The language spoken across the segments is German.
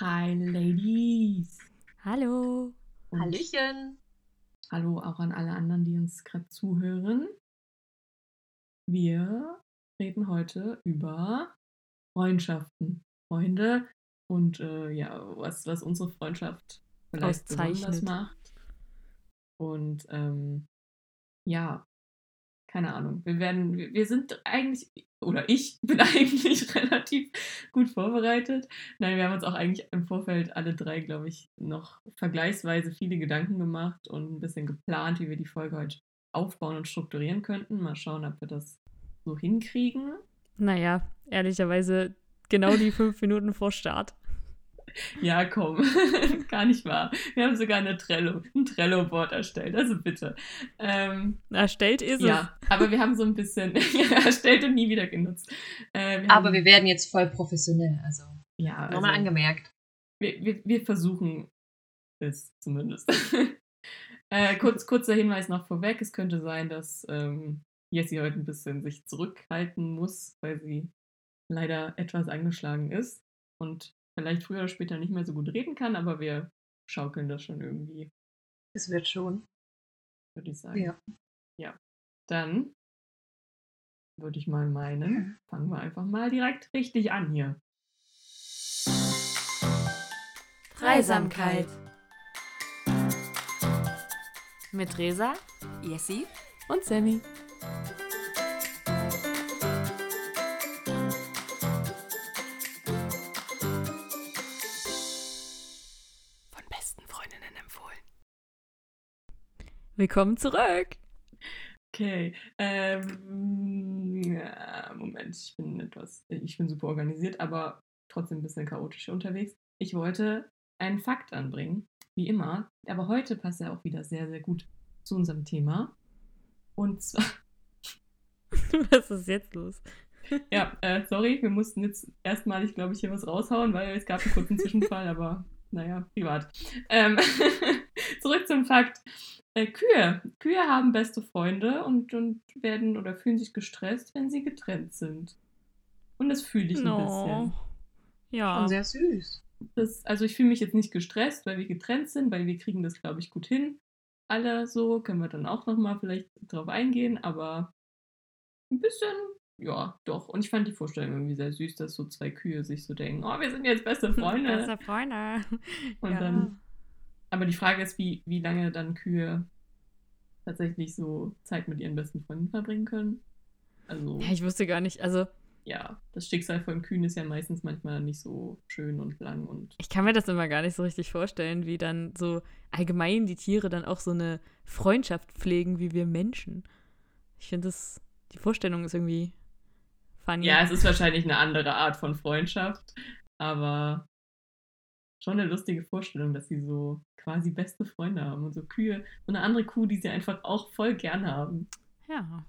Hi, Ladies. Hallo. Und Hallöchen. hallo auch an alle anderen, die uns gerade zuhören. Wir reden heute über Freundschaften, Freunde und äh, ja, was, was unsere Freundschaft vielleicht besonders Auszeichnet. macht. Und ähm, ja, keine Ahnung. Wir werden, wir sind eigentlich, oder ich bin eigentlich relativ gut vorbereitet. Nein, wir haben uns auch eigentlich im Vorfeld alle drei, glaube ich, noch vergleichsweise viele Gedanken gemacht und ein bisschen geplant, wie wir die Folge heute aufbauen und strukturieren könnten. Mal schauen, ob wir das so hinkriegen. Naja, ehrlicherweise genau die fünf Minuten vor Start. Ja, komm, gar nicht wahr. Wir haben sogar eine Trello, ein Trello-Board erstellt, also bitte. Ähm, Erstellt ist ja, aber wir haben so ein bisschen erstellt und nie wieder genutzt. Äh, wir Aber haben, wir werden jetzt voll professionell, also ja, nochmal also, angemerkt. wir, wir, wir versuchen es zumindest. äh, kurz, kurzer Hinweis noch vorweg: Es könnte sein, dass ähm, Jessie heute ein bisschen sich zurückhalten muss, weil sie leider etwas angeschlagen ist und vielleicht früher oder später nicht mehr so gut reden kann, aber wir schaukeln das schon irgendwie, Es wird schon. würde ich sagen. Ja. Ja. Dann würde ich mal meinen, fangen wir einfach mal direkt richtig an hier. Dreisamkeit. Mit Resa Jessie? und Sammy. Willkommen zurück. Okay. Ähm, ja, Moment, ich bin etwas, ich bin super organisiert, aber trotzdem ein bisschen chaotisch unterwegs. Ich wollte einen Fakt anbringen, wie immer, aber heute passt er auch wieder sehr, sehr gut zu unserem Thema. Und zwar, Was ist jetzt los? ja, äh, sorry, wir mussten jetzt erstmalig, glaube ich, hier was raushauen, weil es gab einen kurzen Zwischenfall, aber naja, privat. Ähm, zurück zum Fakt. Äh, Kühe. Kühe haben beste Freunde und, und werden oder fühlen sich gestresst, wenn sie getrennt sind. Und das fühle ich ein bisschen. Ja. Schon sehr süß. Das, also ich fühle mich jetzt nicht gestresst, weil wir getrennt sind, weil wir kriegen das, glaube ich, gut hin. Alle so, können wir dann auch nochmal vielleicht drauf eingehen, aber ein bisschen, ja, doch. Und ich fand die Vorstellung irgendwie sehr süß, dass so zwei Kühe sich so denken, oh, wir sind jetzt beste Freunde. Beste Freunde. Und ja. dann, aber die Frage ist, wie, wie lange dann Kühe tatsächlich so Zeit mit ihren besten Freunden verbringen können. Also, ja, ich wusste gar nicht, also ja, das Schicksal von Kühen ist ja meistens manchmal nicht so schön und lang und ich kann mir das immer gar nicht so richtig vorstellen, wie dann so allgemein die Tiere dann auch so eine Freundschaft pflegen wie wir Menschen. Ich finde das, die Vorstellung ist irgendwie funny. Ja, es ist wahrscheinlich eine andere Art von Freundschaft, aber schon eine lustige Vorstellung, dass sie so quasi beste Freunde haben und so Kühe, so eine andere Kuh, die sie einfach auch voll gern haben. ja.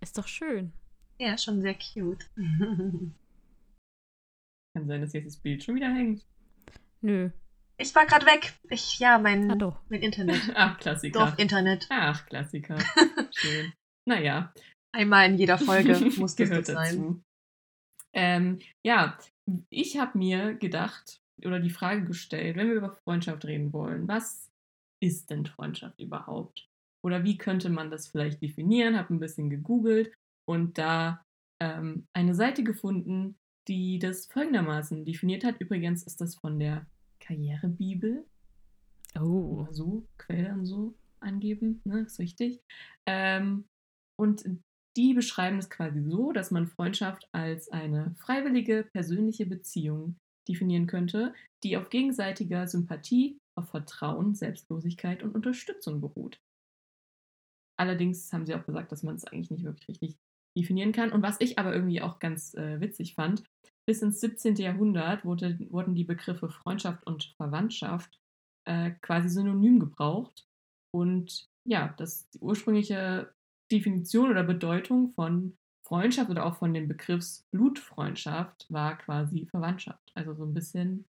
Ist doch schön. Ja, schon sehr cute. Kann sein, dass jetzt das Bild schon wieder hängt. Nö. Ich war gerade weg. Ich, ja, mein, Ah doch. mein Internet. Ach, Klassiker. Dorf-Internet. Ach, Klassiker. Schön. Naja, Einmal in jeder Folge muss das gehört so sein. Ähm, ja, ich habe mir gedacht oder die Frage gestellt, wenn wir über Freundschaft reden wollen, was ist denn Freundschaft überhaupt? Oder wie könnte man das vielleicht definieren? Habe ein bisschen gegoogelt und da ähm, eine Seite gefunden, die das folgendermaßen definiert hat. Übrigens ist das von der Karrierebibel Oh. so, Quellen so angeben, ne, ist wichtig. Ähm, und die beschreiben es quasi so, dass man Freundschaft als eine freiwillige, persönliche Beziehung definieren könnte, die auf gegenseitiger Sympathie, auf Vertrauen, Selbstlosigkeit und Unterstützung beruht. Allerdings haben sie auch gesagt, dass man es eigentlich nicht wirklich richtig definieren kann. Und was ich aber irgendwie auch ganz äh, witzig fand, bis ins 17. Jahrhundert wurde, wurden die Begriffe Freundschaft und Verwandtschaft äh, quasi synonym gebraucht. Und ja, das die ursprüngliche Definition oder Bedeutung von Freundschaft oder auch von dem Begriffs Blutfreundschaft war quasi Verwandtschaft. Also so ein bisschen,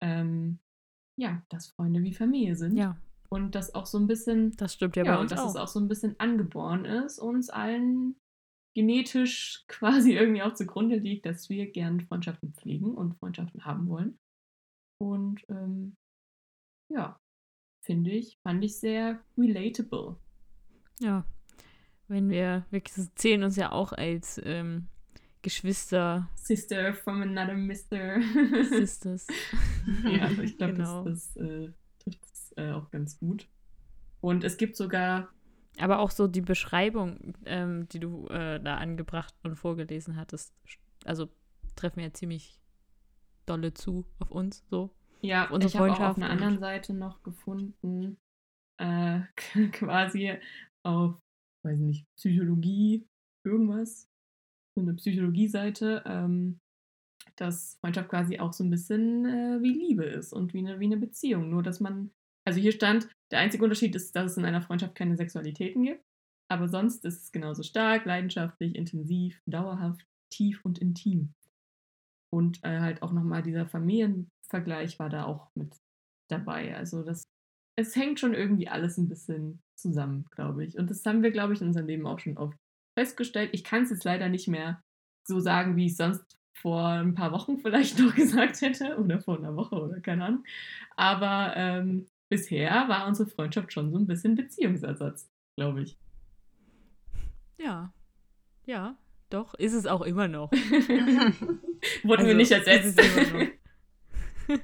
ähm, ja, dass Freunde wie Familie sind. Ja, Und das auch so ein bisschen das stimmt ja, ja, bei und uns dass auch. es auch so ein bisschen angeboren ist, uns allen genetisch quasi irgendwie auch zugrunde liegt, dass wir gerne Freundschaften pflegen und Freundschaften haben wollen. Und ähm, ja, finde ich, fand ich sehr relatable. Ja, wenn wir, wir zählen uns ja auch als ähm, Geschwister. Sister from another Mister. Sisters. ja, also ich glaube, Genau. das, das äh, trifft es äh, auch ganz gut. Und es gibt sogar, Aber auch so die Beschreibung, ähm, die du äh, da angebracht und vorgelesen hattest, also treffen ja ziemlich dolle zu auf uns, so. ja, Auf unsere ich habe auch auf einer anderen Seite noch gefunden, äh, quasi auf, weiß nicht, Psychologie, irgendwas, so eine Psychologie-Seite, ähm, dass Freundschaft quasi auch so ein bisschen äh, wie Liebe ist und wie eine, wie eine Beziehung. Nur, dass man, also hier stand, der einzige Unterschied ist, dass es in einer Freundschaft keine Sexualitäten gibt. Aber sonst ist es genauso stark, leidenschaftlich, intensiv, dauerhaft, tief und intim. Und äh, halt auch nochmal dieser Familienvergleich war da auch mit dabei. Also das, es hängt schon irgendwie alles ein bisschen zusammen, glaube ich. Und das haben wir, glaube ich, in unserem Leben auch schon oft festgestellt. Ich kann es jetzt leider nicht mehr so sagen, wie ich es sonst vor ein paar Wochen vielleicht noch gesagt hätte oder vor einer Woche oder keine Ahnung. Aber ähm, bisher war unsere Freundschaft schon so ein bisschen Beziehungsersatz, glaube ich. Ja. Ja, doch, ist es auch immer noch. Wurden wir Also, nicht ist ersetzt.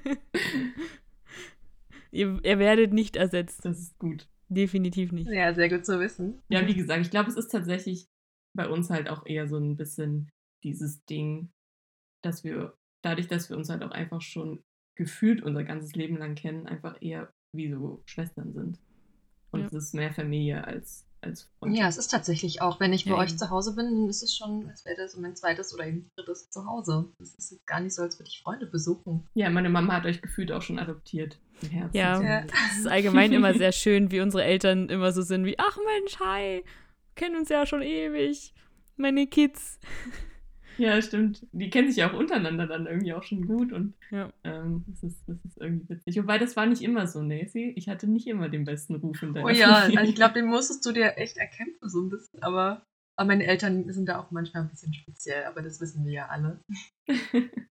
ihr, ihr werdet nicht ersetzt. Das ist gut. Definitiv nicht. ja, sehr gut zu wissen. Ja, wie gesagt, ich glaube, es ist tatsächlich bei uns halt auch eher so ein bisschen dieses Ding, dass wir, dadurch, dass wir uns halt auch einfach schon gefühlt unser ganzes Leben lang kennen, einfach eher wie so Schwestern sind. Und Ja. es ist mehr Familie als, als Freundschaft. Ja, es ist tatsächlich auch, wenn ich bei Ja, euch eben. zu Hause bin, dann ist es schon, als wäre das mein zweites oder eben drittes Zuhause. Es ist jetzt gar nicht so, als würde ich Freunde besuchen. Ja, meine Mama hat euch gefühlt auch schon adoptiert. Im Herzen. Ja, Ja. es ist allgemein immer sehr schön, wie unsere Eltern immer so sind wie, ach Mensch, hi, kennen uns ja schon ewig. Meine Kids. Ja, stimmt. Die kennen sich ja auch untereinander dann irgendwie auch schon gut und Ja. ähm, das, ist, das ist irgendwie witzig. Wobei das war nicht immer so, Nancy. Ich hatte nicht immer den besten Ruf in deiner Oh ja, Familie. also ich glaube, den musstest du dir echt erkämpfen, so ein bisschen. Aber, aber meine Eltern sind da auch manchmal ein bisschen speziell, aber das wissen wir ja alle.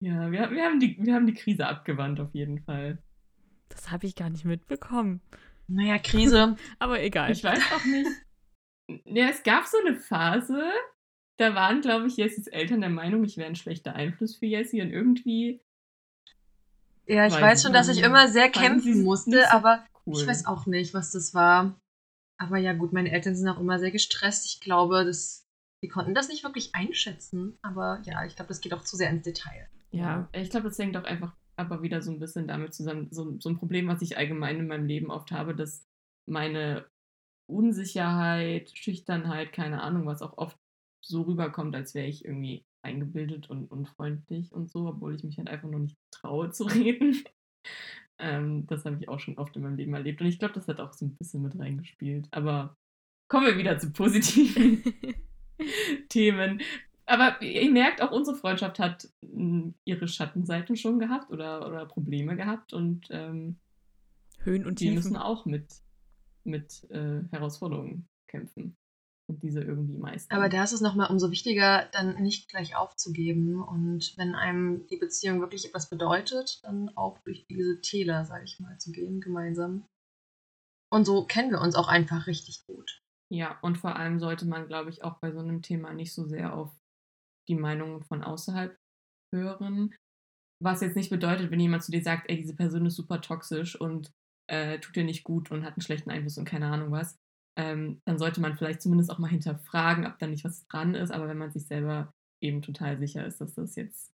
Ja, wir, wir, haben die, wir haben die Krise abgewandt auf jeden Fall. Das habe ich gar nicht mitbekommen. Naja, Krise. Aber egal. Ich weiß auch nicht. Ja, es gab so eine Phase, da waren, glaube ich, Jessis Eltern der Meinung, ich wäre ein schlechter Einfluss für Jessie und irgendwie Ja, ich Weiß weiß schon, dass ich immer sehr kämpfen musste, so aber cool. ich weiß auch nicht, was das war. Aber ja, gut, meine Eltern sind auch immer sehr gestresst. Ich glaube, das, die konnten das nicht wirklich einschätzen. Aber ja, ich glaube, das geht auch zu sehr ins Detail. Ja, ich glaube, das hängt auch einfach aber wieder so ein bisschen damit zusammen. So, so ein Problem, was ich allgemein in meinem Leben oft habe, dass meine Unsicherheit, Schüchternheit, keine Ahnung, was auch oft so rüberkommt, als wäre ich irgendwie eingebildet und unfreundlich und so, obwohl ich mich halt einfach noch nicht traue zu reden. ähm, das habe ich auch schon oft in meinem Leben erlebt und ich glaube, das hat auch so ein bisschen mit reingespielt. Aber kommen wir wieder zu positiven Themen. Aber ihr merkt, auch unsere Freundschaft hat mh, ihre Schattenseiten schon gehabt oder, oder Probleme gehabt und ähm, Höhen und die Tiefen. müssen auch mit, mit äh, Herausforderungen kämpfen und diese irgendwie meistern. Aber da ist es nochmal umso wichtiger, dann nicht gleich aufzugeben. Und wenn einem die Beziehung wirklich etwas bedeutet, dann auch durch diese Täler, sage ich mal, zu gehen, gemeinsam. Und so kennen wir uns auch einfach richtig gut. Ja, und vor allem sollte man, glaube ich, auch bei so einem Thema nicht so sehr auf die Meinungen von außerhalb hören. Was jetzt nicht bedeutet, wenn jemand zu dir sagt, ey, diese Person ist super toxisch und äh, tut dir nicht gut und hat einen schlechten Einfluss und keine Ahnung was, ähm, dann sollte man vielleicht zumindest auch mal hinterfragen, ob da nicht was dran ist. Aber wenn man sich selber eben total sicher ist, dass das jetzt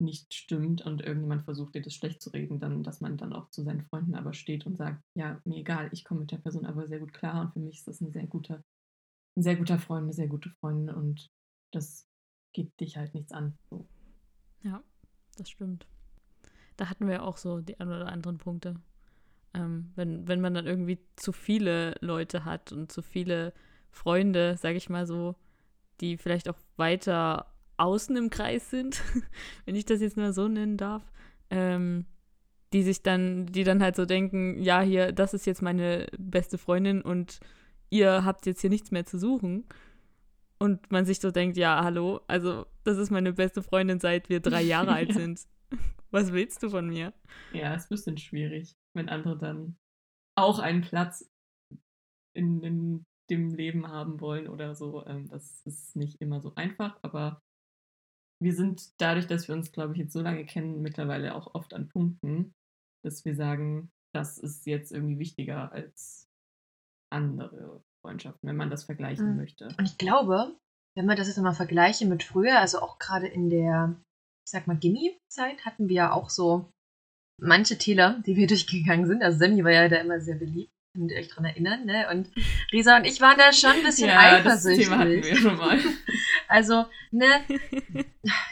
nicht stimmt und irgendjemand versucht, dir das schlecht zu reden, dann, dass man dann auch zu seinen Freunden aber steht und sagt, ja, mir egal, ich komme mit der Person aber sehr gut klar und für mich ist das ein sehr guter, ein sehr guter Freund, eine sehr gute Freundin und das geht dich halt nichts an. So. Ja, das stimmt. Da hatten wir auch so die ein oder anderen Punkte. Ähm, wenn, wenn man dann irgendwie zu viele Leute hat und zu viele Freunde, sage ich mal so, die vielleicht auch weiter außen im Kreis sind, wenn ich das jetzt nur so nennen darf, ähm, die sich dann, die dann halt so denken, ja, hier, das ist jetzt meine beste Freundin und ihr habt jetzt hier nichts mehr zu suchen. Und man sich so denkt, ja, hallo, also das ist meine beste Freundin, seit wir drei Jahre alt Ja. sind. Was willst du von mir? Ja, ist ein bisschen schwierig, wenn andere dann auch einen Platz in, in dem Leben haben wollen oder so. Ähm, das ist nicht immer so einfach, aber wir sind dadurch, dass wir uns, glaube ich, jetzt so lange kennen, mittlerweile auch oft an Punkten, dass wir sagen, das ist jetzt irgendwie wichtiger als andere Freundschaften, wenn man das vergleichen Mhm. möchte. Und ich glaube, wenn wir das jetzt nochmal vergleichen mit früher, also auch gerade in der, ich sag mal, Gimmi-Zeit, hatten wir ja auch so manche Täler, die wir durchgegangen sind. Also Sammy war ja da immer sehr beliebt, könnt ihr euch dran erinnern, ne? Und Risa und ich waren da schon ein bisschen ja, das eifersüchtig. Thema hatten wir schon mal. Also, ne,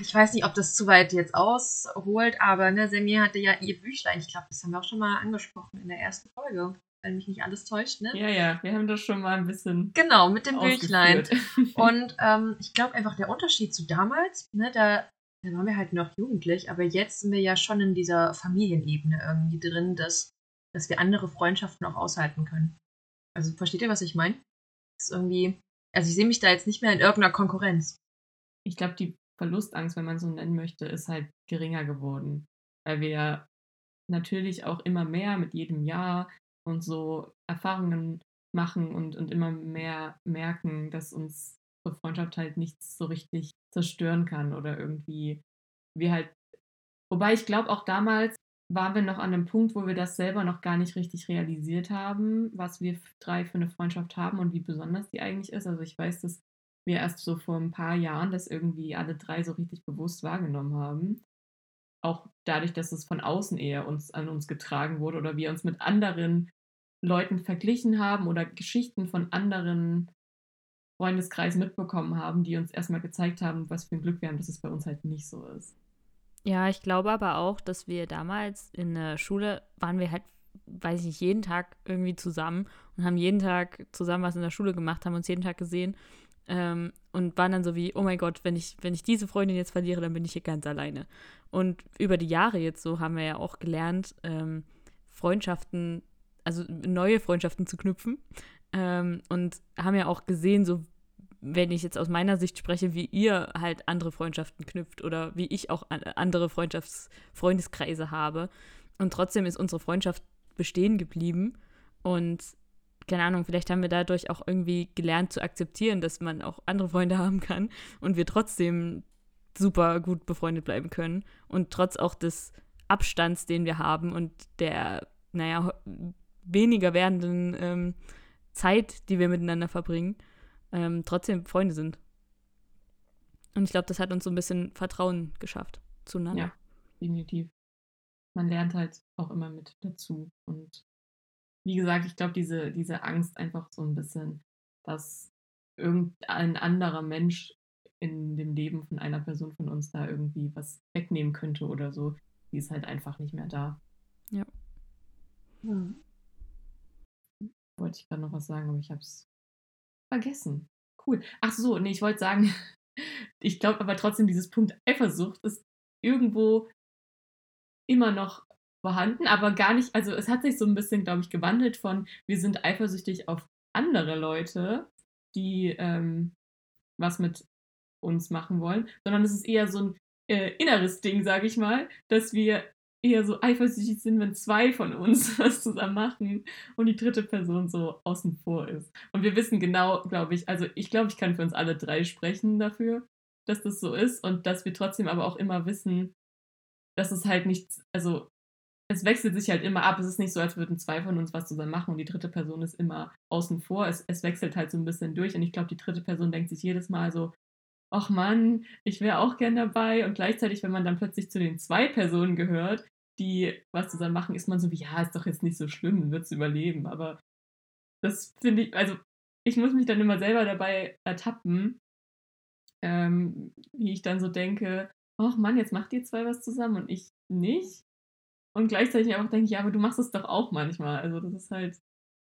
ich weiß nicht, ob das zu weit jetzt ausholt, aber ne, Sammy hatte ja ihr Büchlein. Ich glaube, das haben wir auch schon mal angesprochen in der ersten Folge, wenn mich nicht alles täuscht, ne? Ja, ja, wir haben das schon mal ein bisschen Genau, mit dem Büchlein. Und ähm, ich glaube einfach der Unterschied zu damals, ne, da, da waren wir halt noch jugendlich, aber jetzt sind wir ja schon in dieser Familienebene irgendwie drin, dass, dass wir andere Freundschaften auch aushalten können. Also versteht ihr, was ich meine? Ist irgendwie, also ich sehe mich da jetzt nicht mehr in irgendeiner Konkurrenz. ich glaube, die Verlustangst, wenn man so nennen möchte, ist halt geringer geworden. Weil wir ja natürlich auch immer mehr mit jedem Jahr und so Erfahrungen machen und, und immer mehr merken, dass uns Freundschaft halt nichts so richtig zerstören kann oder irgendwie wir halt. Wobei ich glaube, auch damals waren wir noch an einem Punkt, wo wir das selber noch gar nicht richtig realisiert haben, was wir drei für eine Freundschaft haben und wie besonders die eigentlich ist. Also ich weiß, dass wir erst so vor ein paar Jahren das irgendwie alle drei so richtig bewusst wahrgenommen haben. Auch dadurch, dass es von außen eher uns an uns getragen wurde oder wir uns mit anderen Leuten verglichen haben oder Geschichten von anderen Freundeskreisen mitbekommen haben, die uns erstmal gezeigt haben, was für ein Glück wir haben, dass es bei uns halt nicht so ist. Ja, ich glaube aber auch, dass wir damals in der Schule waren wir halt, weiß ich nicht, jeden Tag irgendwie zusammen und haben jeden Tag zusammen was in der Schule gemacht, haben uns jeden Tag gesehen ähm, und waren dann so wie, oh mein Gott, wenn ich, wenn ich diese Freundin jetzt verliere, dann bin ich hier ganz alleine. Und über die Jahre jetzt so haben wir ja auch gelernt, ähm, Freundschaften, also neue Freundschaften zu knüpfen ähm, und haben ja auch gesehen, so wenn ich jetzt aus meiner Sicht spreche, wie ihr halt andere Freundschaften knüpft oder wie ich auch an- andere Freundschafts Freundeskreise habe. Und trotzdem ist unsere Freundschaft bestehen geblieben. Und keine Ahnung, vielleicht haben wir dadurch auch irgendwie gelernt zu akzeptieren, dass man auch andere Freunde haben kann und wir trotzdem super gut befreundet bleiben können. Und trotz auch des Abstands, den wir haben und der, naja, weniger werdenden ähm, Zeit, die wir miteinander verbringen, ähm, trotzdem Freunde sind. Und ich glaube, das hat uns so ein bisschen Vertrauen geschafft zueinander. Ja. Definitiv. Man lernt halt auch immer mit dazu. Und wie gesagt, ich glaube, diese, diese Angst einfach so ein bisschen, dass irgendein anderer Mensch in dem Leben von einer Person von uns da irgendwie was wegnehmen könnte oder so, die ist halt einfach nicht mehr da. Hm. Wollte ich gerade noch was sagen, aber ich habe es vergessen. Cool. Ach so, nee, ich wollte sagen, ich glaube aber trotzdem, dieses Punkt Eifersucht ist irgendwo immer noch vorhanden, aber gar nicht, also es hat sich so ein bisschen, glaube ich, gewandelt von, wir sind eifersüchtig auf andere Leute, die ähm, was mit uns machen wollen, sondern es ist eher so ein äh, inneres Ding, sage ich mal, dass wir eher so eifersüchtig sind, wenn zwei von uns was zusammen machen und die dritte Person so außen vor ist. Und wir wissen genau, glaube ich, also ich glaube, ich kann für uns alle drei sprechen dafür, dass das so ist und dass wir trotzdem aber auch immer wissen, dass es halt nichts, also es wechselt sich halt immer ab. Es ist nicht so, als würden zwei von uns was zusammen machen und die dritte Person ist immer außen vor. Es, es wechselt halt so ein bisschen durch und ich glaube, die dritte Person denkt sich jedes Mal so, ach Mann, ich wäre auch gern dabei. Und gleichzeitig, wenn man dann plötzlich zu den zwei Personen gehört, die was zusammen machen, ist man so wie, ja, ist doch jetzt nicht so schlimm, wird es überleben. Aber das finde ich, also ich muss mich dann immer selber dabei ertappen, ähm, wie ich dann so denke, ach Mann, jetzt macht ihr zwei was zusammen und ich nicht. Und gleichzeitig auch denke ich, ja, aber du machst es doch auch manchmal. Also das ist halt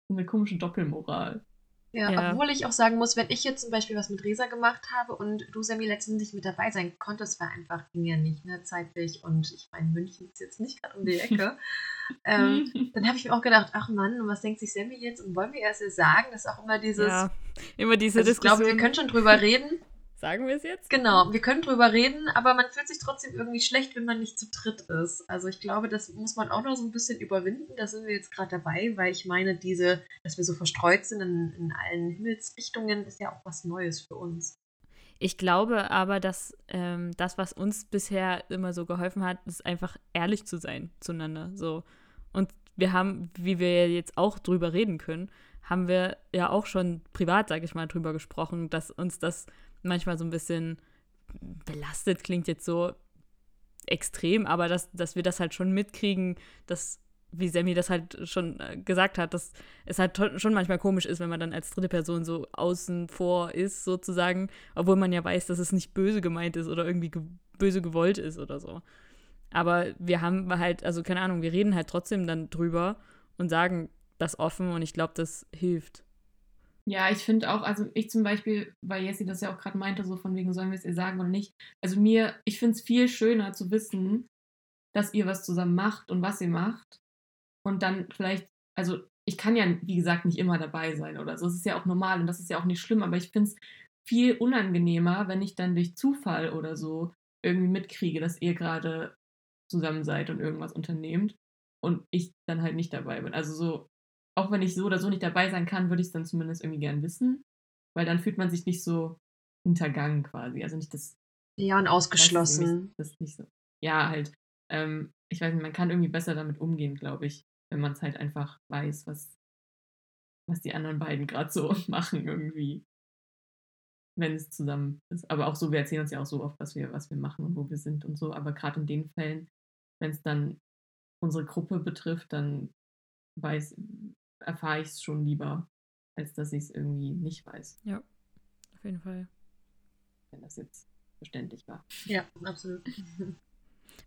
so eine komische Doppelmoral. Ja, Ja. obwohl ich auch sagen muss, wenn ich jetzt zum Beispiel was mit Resa gemacht habe und du, Sammy, letztens nicht mit dabei sein konntest, war einfach, ging ja nicht, ne, zeitlich. Und ich meine, München ist jetzt nicht gerade um die Ecke. ähm, dann habe ich mir auch gedacht, ach Mann, und was denkt sich Sammy jetzt? Und wollen wir erst sagen, dass auch immer dieses, Ja, immer diese also ich glaube, Diskussion. wir können schon drüber reden. Sagen wir es jetzt? Genau, wir können drüber reden, aber man fühlt sich trotzdem irgendwie schlecht, wenn man nicht zu dritt ist. Also ich glaube, das muss man auch noch so ein bisschen überwinden. Da sind wir jetzt gerade dabei, weil ich meine, diese, dass wir so verstreut sind in, in allen Himmelsrichtungen, ist ja auch was Neues für uns. Ich glaube aber, dass ähm, das, was uns bisher immer so geholfen hat, ist einfach ehrlich zu sein zueinander. So. Und wir haben, wie wir jetzt auch drüber reden können, haben wir ja auch schon privat, sage ich mal, drüber gesprochen, dass uns das manchmal so ein bisschen belastet, klingt jetzt so extrem, aber dass, dass wir das halt schon mitkriegen, dass, wie Sammy das halt schon äh, gesagt hat, dass es halt schon manchmal komisch ist, wenn man dann als dritte Person so außen vor ist, sozusagen, obwohl man ja weiß, dass es nicht böse gemeint ist oder irgendwie ge böse gewollt ist oder so. Aber wir haben halt, also keine Ahnung, wir reden halt trotzdem dann drüber und sagen das offen und ich glaube, das hilft. Ja, ich finde auch, also ich zum Beispiel, weil Jessie das ja auch gerade meinte, so von wegen, sollen wir es ihr sagen oder nicht. Also mir, ich finde es viel schöner zu wissen, dass ihr was zusammen macht und was ihr macht. Und dann vielleicht, also ich kann ja, wie gesagt, nicht immer dabei sein oder so. Es ist ja auch normal und das ist ja auch nicht schlimm, aber ich finde es viel unangenehmer, wenn ich dann durch Zufall oder so irgendwie mitkriege, dass ihr gerade zusammen seid und irgendwas unternehmt und ich dann halt nicht dabei bin. Also so, auch wenn ich so oder so nicht dabei sein kann, würde ich es dann zumindest irgendwie gern wissen, weil dann fühlt man sich nicht so hintergangen quasi. Also nicht das. Ja, und ausgeschlossen. Das ist nicht so. Ja, halt. Ähm, ich weiß nicht, man kann irgendwie besser damit umgehen, glaube ich, wenn man es halt einfach weiß, was, was die anderen beiden gerade so machen irgendwie. Wenn es zusammen ist. Aber auch so, wir erzählen uns ja auch so oft, was wir, was wir machen und wo wir sind und so. Aber gerade in den Fällen, wenn es dann unsere Gruppe betrifft, dann weiß, erfahre ich es schon lieber, als dass ich es irgendwie nicht weiß. Ja, auf jeden Fall. Wenn das jetzt verständlich war. Ja, absolut.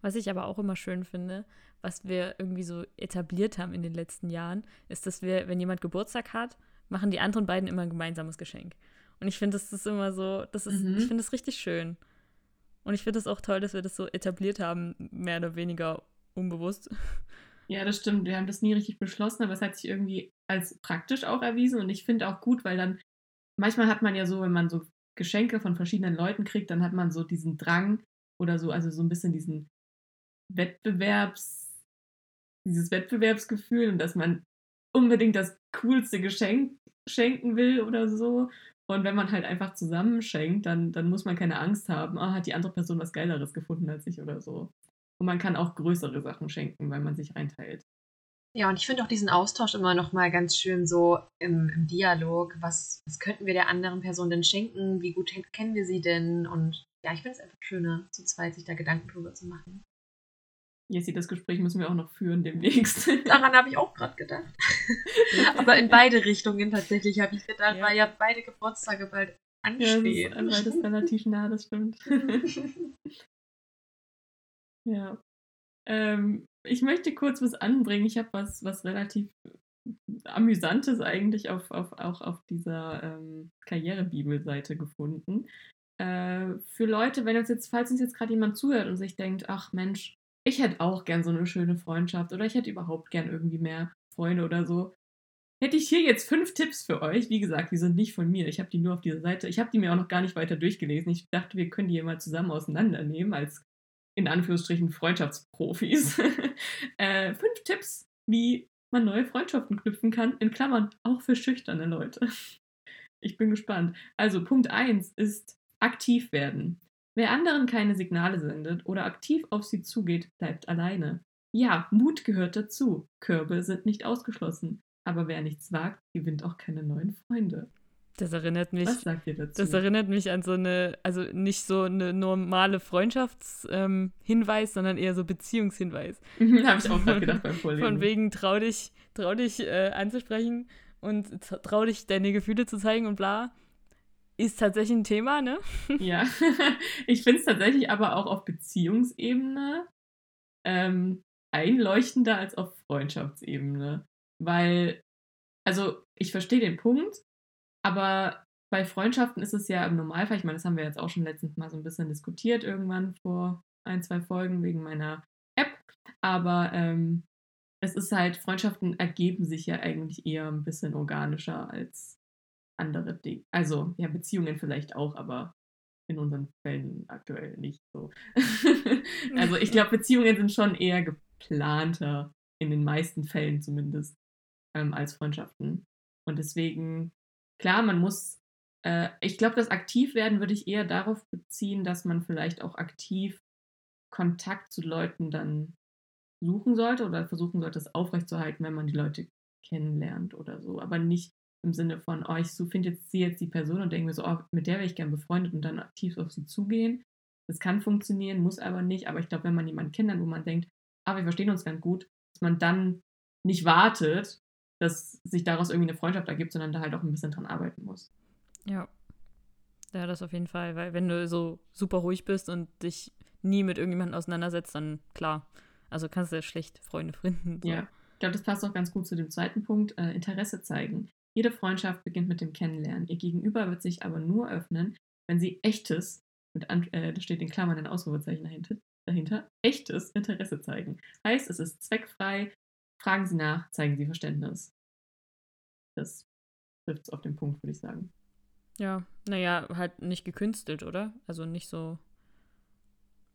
Was ich aber auch immer schön finde, was wir irgendwie so etabliert haben in den letzten Jahren, ist, dass wir, wenn jemand Geburtstag hat, machen die anderen beiden immer ein gemeinsames Geschenk. Und ich finde, das ist immer so, das ist, mhm. ich finde das richtig schön. Und ich finde es auch toll, dass wir das so etabliert haben, mehr oder weniger unbewusst. Ja, das stimmt. Wir haben das nie richtig beschlossen, aber es hat sich irgendwie als praktisch auch erwiesen und ich finde auch gut, weil dann manchmal hat man ja so, wenn man so Geschenke von verschiedenen Leuten kriegt, dann hat man so diesen Drang oder so, also so ein bisschen diesen Wettbewerbs, dieses Wettbewerbsgefühl und dass man unbedingt das coolste Geschenk schenken will oder so. Und wenn man halt einfach zusammenschenkt, dann, dann muss man keine Angst haben, ah, hat die andere Person was Geileres gefunden als ich oder so. Und man kann auch größere Sachen schenken, weil man sich einteilt. Ja, und ich finde auch diesen Austausch immer noch mal ganz schön so im, im Dialog. Was, was könnten wir der anderen Person denn schenken? Wie gut kennen wir sie denn? Und ja, ich finde es einfach schöner, zu zweit sich da Gedanken drüber zu machen. Jessie, das Gespräch müssen wir auch noch führen demnächst. Daran habe ich auch gerade gedacht. Aber in beide Richtungen tatsächlich habe ich gedacht, ja. weil ja beide Geburtstage bald anstehen. Ja, das ist beides relativ nah, das stimmt. Ja. Ähm, ich möchte kurz was anbringen. Ich habe was, was relativ Amüsantes eigentlich auf, auf, auch auf dieser ähm, Karrierebibelseite gefunden. Äh, für Leute, wenn uns jetzt, falls uns jetzt gerade jemand zuhört und sich denkt, ach Mensch, ich hätte auch gern so eine schöne Freundschaft oder ich hätte überhaupt gern irgendwie mehr Freunde oder so, hätte ich hier jetzt fünf Tipps für euch. Wie gesagt, die sind nicht von mir. Ich habe die nur auf dieser Seite. Ich habe die mir auch noch gar nicht weiter durchgelesen. Ich dachte, wir können die hier mal zusammen auseinandernehmen als in Anführungsstrichen Freundschaftsprofis. äh, fünf Tipps, wie man neue Freundschaften knüpfen kann, in Klammern auch für schüchterne Leute. Ich bin gespannt. Also Punkt 1 ist aktiv werden. Wer anderen keine Signale sendet oder aktiv auf sie zugeht, bleibt alleine. Ja, Mut gehört dazu. Körbe sind nicht ausgeschlossen. Aber wer nichts wagt, gewinnt auch keine neuen Freunde. Das erinnert mich. Was sagt ihr dazu? Das erinnert mich an so eine, also nicht so eine normale Freundschaftshinweis, ähm, sondern eher so Beziehungshinweis. Habe ich auch gerade gedacht beim Vorlesen. Von wegen trau dich, trau dich äh, anzusprechen und trau dich deine Gefühle zu zeigen und bla. Ist tatsächlich ein Thema, ne? Ja, ich finde es tatsächlich aber auch auf Beziehungsebene ähm, einleuchtender als auf Freundschaftsebene. Weil, also ich verstehe den Punkt, aber bei Freundschaften ist es ja im Normalfall, ich meine, das haben wir jetzt auch schon letztens mal so ein bisschen diskutiert, irgendwann vor ein, zwei Folgen wegen meiner App. Aber ähm, es ist halt, Freundschaften ergeben sich ja eigentlich eher ein bisschen organischer als andere Dinge. Also, ja, Beziehungen vielleicht auch, aber in unseren Fällen aktuell nicht so. also ich glaube, Beziehungen sind schon eher geplanter, in den meisten Fällen zumindest, ähm, als Freundschaften. Und deswegen, klar, man muss, äh, ich glaube, das Aktivwerden würde ich eher darauf beziehen, dass man vielleicht auch aktiv Kontakt zu Leuten dann suchen sollte oder versuchen sollte, es aufrechtzuerhalten, wenn man die Leute kennenlernt oder so. Aber nicht im Sinne von, oh, ich finde jetzt sie jetzt die Person und denke mir so, oh, mit der wäre ich gern befreundet und dann aktiv auf sie zugehen. Das kann funktionieren, muss aber nicht. Aber ich glaube, wenn man jemanden kennt, wo man denkt, ah, wir verstehen uns ganz gut, dass man dann nicht wartet, dass sich daraus irgendwie eine Freundschaft ergibt, sondern da halt auch ein bisschen dran arbeiten muss. Ja. Ja, das auf jeden Fall, weil wenn du so super ruhig bist und dich nie mit irgendjemandem auseinandersetzt, dann klar. Also kannst du ja schlecht Freunde finden. So. Ja, ich glaube, das passt auch ganz gut zu dem zweiten Punkt, äh, Interesse zeigen. Jede Freundschaft beginnt mit dem Kennenlernen. Ihr Gegenüber wird sich aber nur öffnen, wenn sie echtes, mit äh, da steht in Klammern ein Ausrufezeichen dahinter, dahinter, echtes Interesse zeigen. Heißt, es ist zweckfrei, fragen Sie nach, zeigen Sie Verständnis. Das trifft es auf den Punkt, würde ich sagen. Ja, naja, halt nicht gekünstelt, oder? Also nicht so,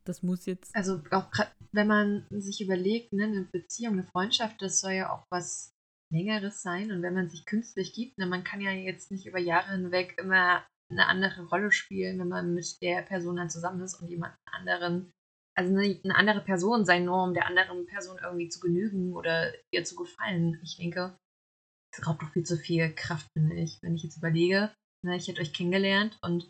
das muss jetzt. Also auch wenn man sich überlegt, ne, eine Beziehung, eine Freundschaft, das soll ja auch was Längeres sein. Und wenn man sich künstlich gibt, ne, man kann ja jetzt nicht über Jahre hinweg immer eine andere Rolle spielen, wenn man mit der Person dann zusammen ist und jemand anderen, also eine, eine andere Person sein, nur um der anderen Person irgendwie zu genügen oder ihr zu gefallen. Ich denke, das raubt doch viel zu viel Kraft, finde ich. Wenn ich jetzt überlege, ne, ich hätte euch kennengelernt und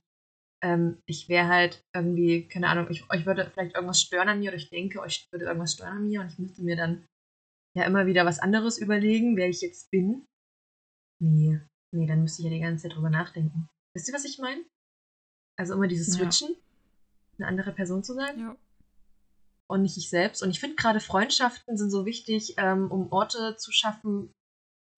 ähm, ich wäre halt irgendwie, keine Ahnung, ich, euch würde vielleicht irgendwas stören an mir oder ich denke, euch würde irgendwas stören an mir und ich müsste mir dann ja immer wieder was anderes überlegen, wer ich jetzt bin. Nee, nee, dann müsste ich ja die ganze Zeit drüber nachdenken. Wisst ihr, was ich meine? Also immer dieses Switchen, ja. eine andere Person zu sein. Ja. Und nicht ich selbst. Und ich finde gerade Freundschaften sind so wichtig, ähm, um Orte zu schaffen,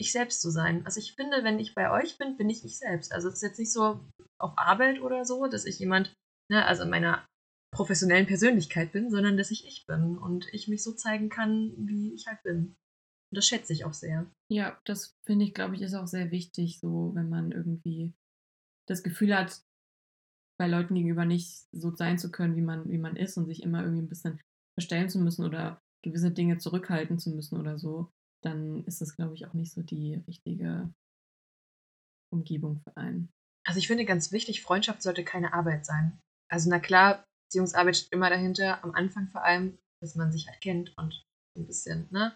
ich selbst zu sein. Also ich finde, wenn ich bei euch bin, bin ich ich selbst. Also es ist jetzt nicht so auf Arbeit oder so, dass ich jemand, ne, also in meiner professionellen Persönlichkeit bin, sondern dass ich ich bin und ich mich so zeigen kann, wie ich halt bin. Und das schätze ich auch sehr. Ja, das finde ich, glaube ich, ist auch sehr wichtig, so wenn man irgendwie das Gefühl hat, bei Leuten gegenüber nicht so sein zu können, wie man, wie man ist und sich immer irgendwie ein bisschen verstellen zu müssen oder gewisse Dinge zurückhalten zu müssen oder so, dann ist das, glaube ich, auch nicht so die richtige Umgebung für einen. Also ich finde ganz wichtig, Freundschaft sollte keine Arbeit sein. Also na klar, Beziehungsarbeit steht immer dahinter, am Anfang vor allem, dass man sich halt kennt und ein bisschen, ne,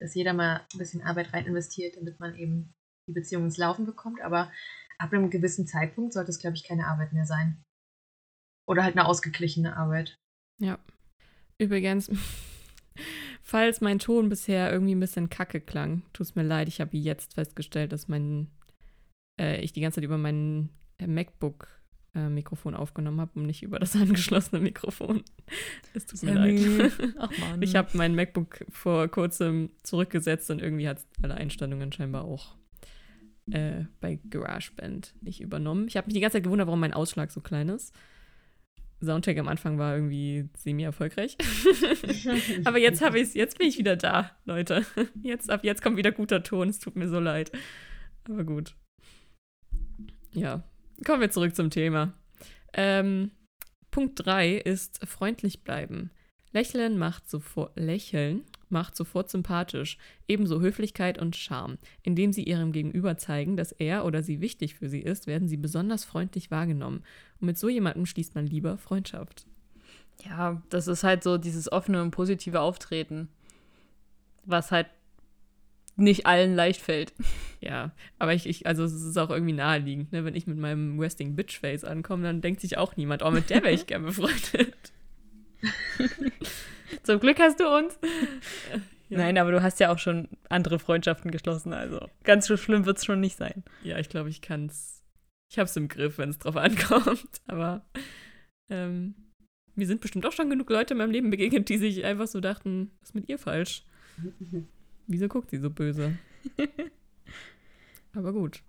dass jeder mal ein bisschen Arbeit rein investiert, damit man eben die Beziehung ins Laufen bekommt. Aber ab einem gewissen Zeitpunkt sollte es, glaube ich, keine Arbeit mehr sein. Oder halt eine ausgeglichene Arbeit. Ja. Übrigens, falls mein Ton bisher irgendwie ein bisschen kacke klang, tut es mir leid, ich habe jetzt festgestellt, dass mein, äh, ich die ganze Zeit über meinen äh, MacBook äh, Mikrofon aufgenommen habe und nicht über das angeschlossene Mikrofon. Es tut mir leid. Ach Mann. Ich habe mein MacBook vor kurzem zurückgesetzt und irgendwie hat es alle Einstellungen scheinbar auch äh, bei GarageBand nicht übernommen. Ich habe mich die ganze Zeit gewundert, warum mein Ausschlag so klein ist. Soundcheck am Anfang war irgendwie semi-erfolgreich. Aber jetzt habe ich jetzt bin ich wieder da, Leute. Jetzt, ab jetzt kommt wieder guter Ton. Es tut mir so leid. Aber gut. Ja, Kommen wir zurück zum Thema. Ähm, Punkt 3 ist freundlich bleiben. Lächeln macht sofort Lächeln macht sofort sympathisch, ebenso Höflichkeit und Charme. Indem sie ihrem Gegenüber zeigen, dass er oder sie wichtig für sie ist, werden sie besonders freundlich wahrgenommen. Und mit so jemandem schließt man lieber Freundschaft. Ja, das ist halt so dieses offene und positive Auftreten, was halt nicht allen leicht fällt. Ja, aber ich, ich, also es ist auch irgendwie naheliegend, ne? Wenn ich mit meinem Westing Bitch Face ankomme, dann denkt sich auch niemand, oh, mit der wäre ich gerne befreundet. Zum Glück hast du uns. Ja. Nein, aber du hast ja auch schon andere Freundschaften geschlossen, also ganz so schlimm wird es schon nicht sein. Ja, ich glaube, ich kann es. Ich habe es im Griff, wenn es drauf ankommt. Aber ähm, mir sind bestimmt auch schon genug Leute in meinem Leben begegnet, die sich einfach so dachten, was ist mit ihr falsch? Wieso guckt sie so böse? aber gut.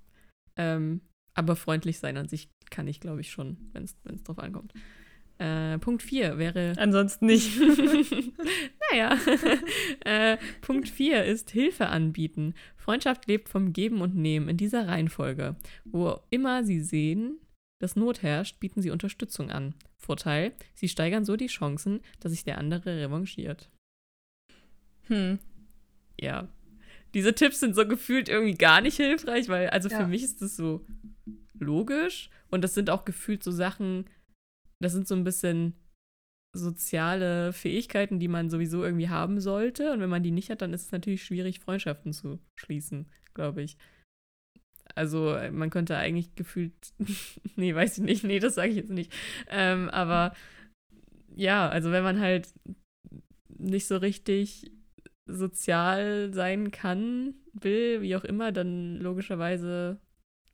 Ähm, aber freundlich sein an sich kann ich, glaube ich, schon, wenn es drauf ankommt. Äh, Punkt 4 wäre. Ansonsten nicht. naja. äh, Punkt 4 ist Hilfe anbieten. Freundschaft lebt vom Geben und Nehmen in dieser Reihenfolge. Wo immer sie sehen, dass Not herrscht, bieten sie Unterstützung an. Vorteil, sie steigern so die Chancen, dass sich der andere revanchiert. Hm. Ja. Diese Tipps sind so gefühlt irgendwie gar nicht hilfreich, weil, also Ja. für mich ist das so logisch und das sind auch gefühlt so Sachen, das sind so ein bisschen soziale Fähigkeiten, die man sowieso irgendwie haben sollte. Und wenn man die nicht hat, dann ist es natürlich schwierig, Freundschaften zu schließen, glaube ich. Also äh, man könnte eigentlich gefühlt, nee, weiß ich nicht, nee, das sage ich jetzt nicht. Ähm, aber ja, also wenn man halt nicht so richtig sozial sein kann, will, wie auch immer, dann logischerweise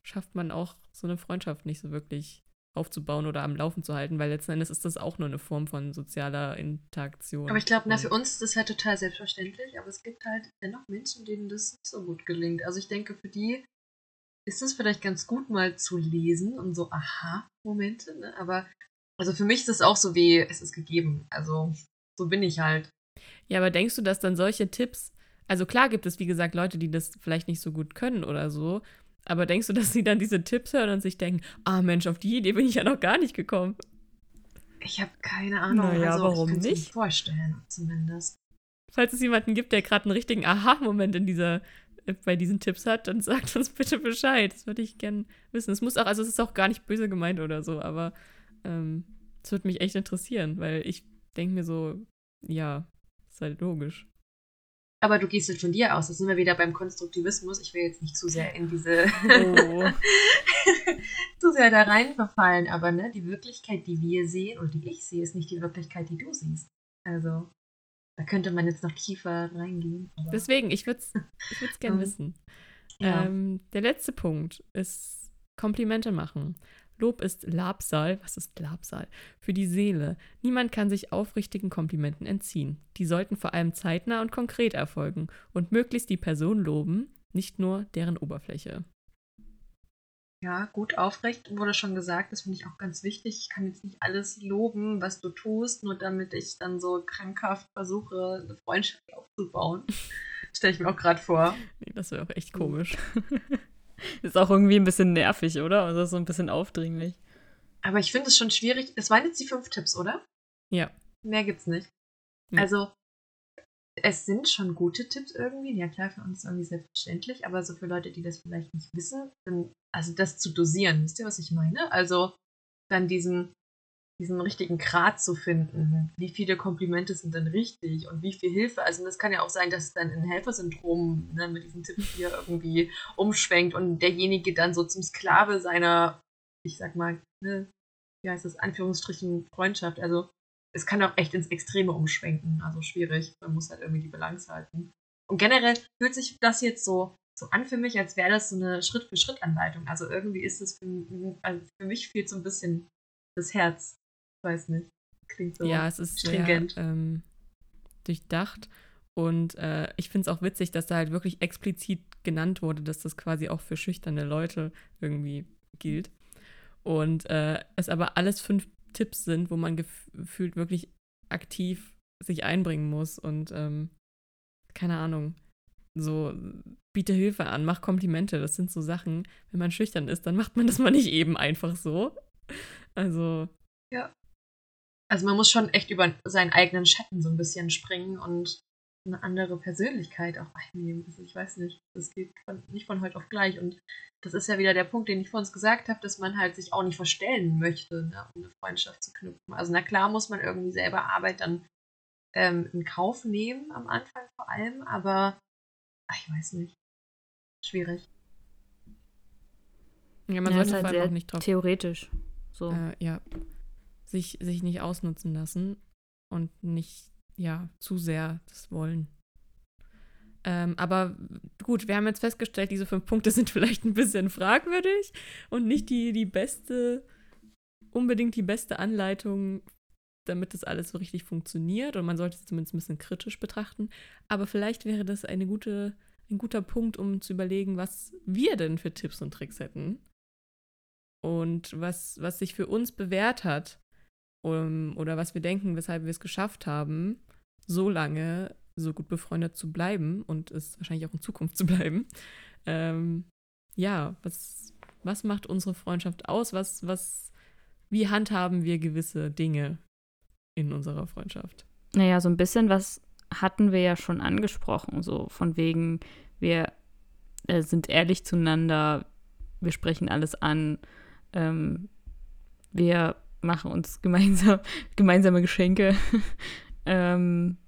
schafft man auch so eine Freundschaft nicht so wirklich aufzubauen oder am Laufen zu halten, weil letzten Endes ist das auch nur eine Form von sozialer Interaktion. Aber ich glaube, für uns ist das halt total selbstverständlich, aber es gibt halt dennoch Menschen, denen das nicht so gut gelingt. Also ich denke, für die ist es vielleicht ganz gut mal zu lesen und so Aha-Momente, ne? Aber also für mich ist es auch so wie, es ist gegeben. Also so bin ich halt. Ja, aber denkst du, dass dann solche Tipps, also klar gibt es, wie gesagt, Leute, die das vielleicht nicht so gut können oder so, aber denkst du, dass sie dann diese Tipps hören und sich denken, ah Mensch, auf die Idee bin ich ja noch gar nicht gekommen? Ich habe keine Ahnung. Naja, also, warum ich kann's mir nicht? vorstellen, zumindest. Falls es jemanden gibt, der gerade einen richtigen Aha-Moment in dieser, äh, bei diesen Tipps hat, dann sagt uns bitte Bescheid. Das würde ich gern wissen. Es muss auch, also es ist auch gar nicht böse gemeint oder so, aber ähm, es würde mich echt interessieren, weil ich denke mir so, ja, ist halt logisch. Aber du gehst jetzt von dir aus. Da sind wir wieder beim Konstruktivismus. Ich will jetzt nicht zu sehr in diese Oh. zu sehr da rein verfallen, aber ne, die Wirklichkeit, die wir sehen oder die ich sehe, ist nicht die Wirklichkeit, die du siehst. Also, da könnte man jetzt noch tiefer reingehen. Deswegen, ich würde es ich würd's gern Ähm, wissen. ja. Ähm, der letzte Punkt ist Komplimente machen. Lob ist Labsal, was ist Labsal? Für die Seele. Niemand kann sich aufrichtigen Komplimenten entziehen. Die sollten vor allem zeitnah und konkret erfolgen und möglichst die Person loben, nicht nur deren Oberfläche. ja, gut aufrecht wurde schon gesagt, das finde ich auch ganz wichtig. Ich kann jetzt nicht alles loben, was du tust, nur damit ich dann so krankhaft versuche, eine Freundschaft aufzubauen. Stelle ich mir auch gerade vor. Nee, das wäre auch echt komisch. Ist auch irgendwie ein bisschen nervig, oder? Also so ein bisschen aufdringlich. Aber ich finde es schon schwierig. Das waren jetzt die fünf Tipps, oder? Ja. Mehr gibt's nicht. Ja. Also, es sind schon gute Tipps irgendwie. Ja, klar, für uns irgendwie selbstverständlich, aber so für Leute, die das vielleicht nicht wissen, dann, also das zu dosieren, wisst ihr, was ich meine? Also, dann diesen, diesen richtigen Grad zu finden. Wie viele Komplimente sind denn richtig und wie viel Hilfe? Also, das kann ja auch sein, dass es dann in Helfersyndrom ne, mit diesen Tipps hier irgendwie umschwenkt und derjenige dann so zum Sklave seiner, ich sag mal, ne, wie heißt das, Anführungsstrichen Freundschaft. Also, es kann auch echt ins Extreme umschwenken. Also schwierig. Man muss halt irgendwie die Balance halten. Und generell fühlt sich das jetzt so, so an für mich, als wäre das so eine Schritt-für-Schritt-Anleitung. Also irgendwie ist es für, also für mich fehlt so ein bisschen das Herz. Weiß nicht. Klingt so. Ja, es ist stringent. sehr ähm, durchdacht. Und äh, ich finde es auch witzig, dass da halt wirklich explizit genannt wurde, dass das quasi auch für schüchterne Leute irgendwie gilt. Und äh, es aber alles fünf Tipps sind, wo man gef- gefühlt wirklich aktiv sich einbringen muss. Und ähm, keine Ahnung, so biete Hilfe an, mach Komplimente. Das sind so Sachen, wenn man schüchtern ist, dann macht man das mal nicht eben einfach so. Also, Also man muss schon echt über seinen eigenen Schatten so ein bisschen springen und eine andere Persönlichkeit auch einnehmen. Also ich weiß nicht, das geht von, nicht von heute auf gleich. Und das ist ja wieder der Punkt, den ich vor uns gesagt habe, dass man halt sich auch nicht verstellen möchte, ne, um eine Freundschaft zu knüpfen. Also na klar muss man irgendwie selber Arbeit dann ähm, in Kauf nehmen, am Anfang vor allem, aber ach, ich weiß nicht. Schwierig. ja, man ja, sollte halt sehr auch nicht drauf theoretisch. So. äh, ja, sich, sich nicht ausnutzen lassen und nicht, ja, zu sehr das wollen. Ähm, aber gut, wir haben jetzt festgestellt, diese fünf Punkte sind vielleicht ein bisschen fragwürdig und nicht die, die beste, unbedingt die beste Anleitung, damit das alles so richtig funktioniert. Und man sollte es zumindest ein bisschen kritisch betrachten. Aber vielleicht wäre das eine gute, ein guter Punkt, um zu überlegen, was wir denn für Tipps und Tricks hätten und was, was sich für uns bewährt hat um, oder was wir denken, weshalb wir es geschafft haben, so lange so gut befreundet zu bleiben und es wahrscheinlich auch in Zukunft zu bleiben. Ähm, ja, was, Was macht unsere Freundschaft aus? Was, was, wie handhaben wir gewisse Dinge in unserer Freundschaft? Naja, so ein bisschen was hatten wir ja schon angesprochen, so von wegen, wir äh, sind ehrlich zueinander, wir sprechen alles an, ähm, wir machen uns gemeinsam, gemeinsame Geschenke. ähm,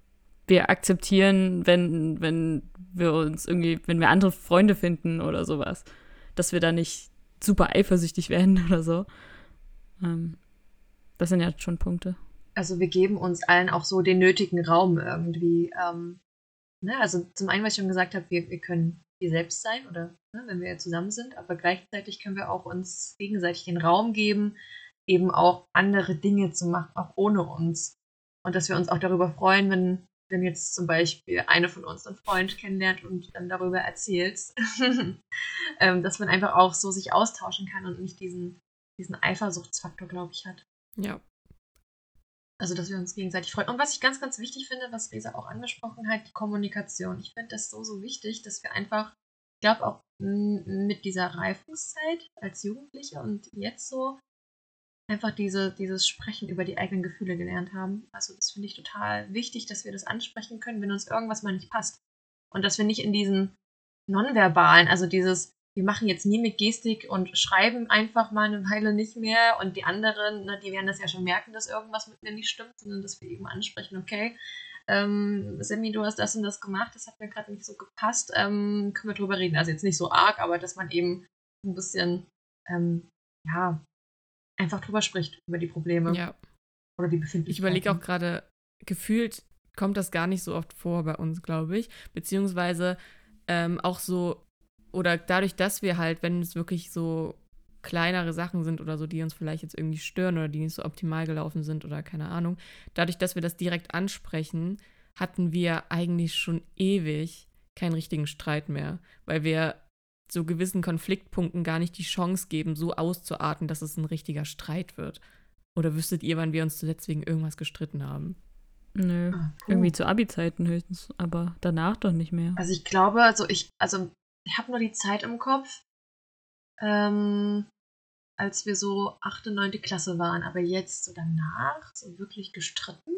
wir akzeptieren, wenn, wenn wir uns irgendwie, wenn wir andere Freunde finden oder sowas, dass wir da nicht super eifersüchtig werden oder so. Ähm, das sind ja schon Punkte. Also wir geben uns allen auch so den nötigen Raum irgendwie. Ähm, ne? Also zum einen, was ich schon gesagt habe, wir, wir können wir selbst sein oder ne, wenn wir zusammen sind, aber gleichzeitig können wir auch uns gegenseitig den Raum geben, eben auch andere Dinge zu machen, auch ohne uns. Und dass wir uns auch darüber freuen, wenn, wenn jetzt zum Beispiel eine von uns einen Freund kennenlernt und dann darüber erzählt, ähm, dass man einfach auch so sich austauschen kann und nicht diesen, diesen Eifersuchtsfaktor, glaube ich, hat. Ja. Also, dass wir uns gegenseitig freuen. Und was ich ganz, ganz wichtig finde, was Lisa auch angesprochen hat, die Kommunikation. Ich finde das so, so wichtig, dass wir einfach, ich glaube auch mit dieser Reifungszeit als Jugendliche und jetzt so, einfach diese, dieses Sprechen über die eigenen Gefühle gelernt haben. Also das finde ich total wichtig, dass wir das ansprechen können, wenn uns irgendwas mal nicht passt. Und dass wir nicht in diesen nonverbalen, also dieses, wir machen jetzt Mimik, Gestik und schreiben einfach mal eine Weile nicht mehr und die anderen, na, die werden das ja schon merken, dass irgendwas mit mir nicht stimmt, sondern dass wir eben ansprechen, okay, ähm, Sammy, du hast das und das gemacht, das hat mir gerade nicht so gepasst, ähm, können wir drüber reden. Also jetzt nicht so arg, aber dass man eben ein bisschen, ähm, ja, einfach drüber spricht, über die Probleme. Ja. Oder die Befindlichkeiten. Ich überlege auch gerade, gefühlt kommt das gar nicht so oft vor bei uns, glaube ich. Beziehungsweise ähm, auch so, oder dadurch, dass wir halt, wenn es wirklich so kleinere Sachen sind oder so, die uns vielleicht jetzt irgendwie stören oder die nicht so optimal gelaufen sind oder keine Ahnung, dadurch, dass wir das direkt ansprechen, hatten wir eigentlich schon ewig keinen richtigen Streit mehr, weil wir so gewissen Konfliktpunkten gar nicht die Chance geben, so auszuarten, dass es ein richtiger Streit wird. Oder wüsstet ihr, wann wir uns zuletzt wegen irgendwas gestritten haben? Nö, Ah, puh. irgendwie zu Abi-Zeiten höchstens, aber danach doch nicht mehr. Also ich glaube, also ich, also ich habe nur die Zeit im Kopf, ähm, als wir so 8., 9. Klasse waren, aber jetzt so danach, so wirklich gestritten,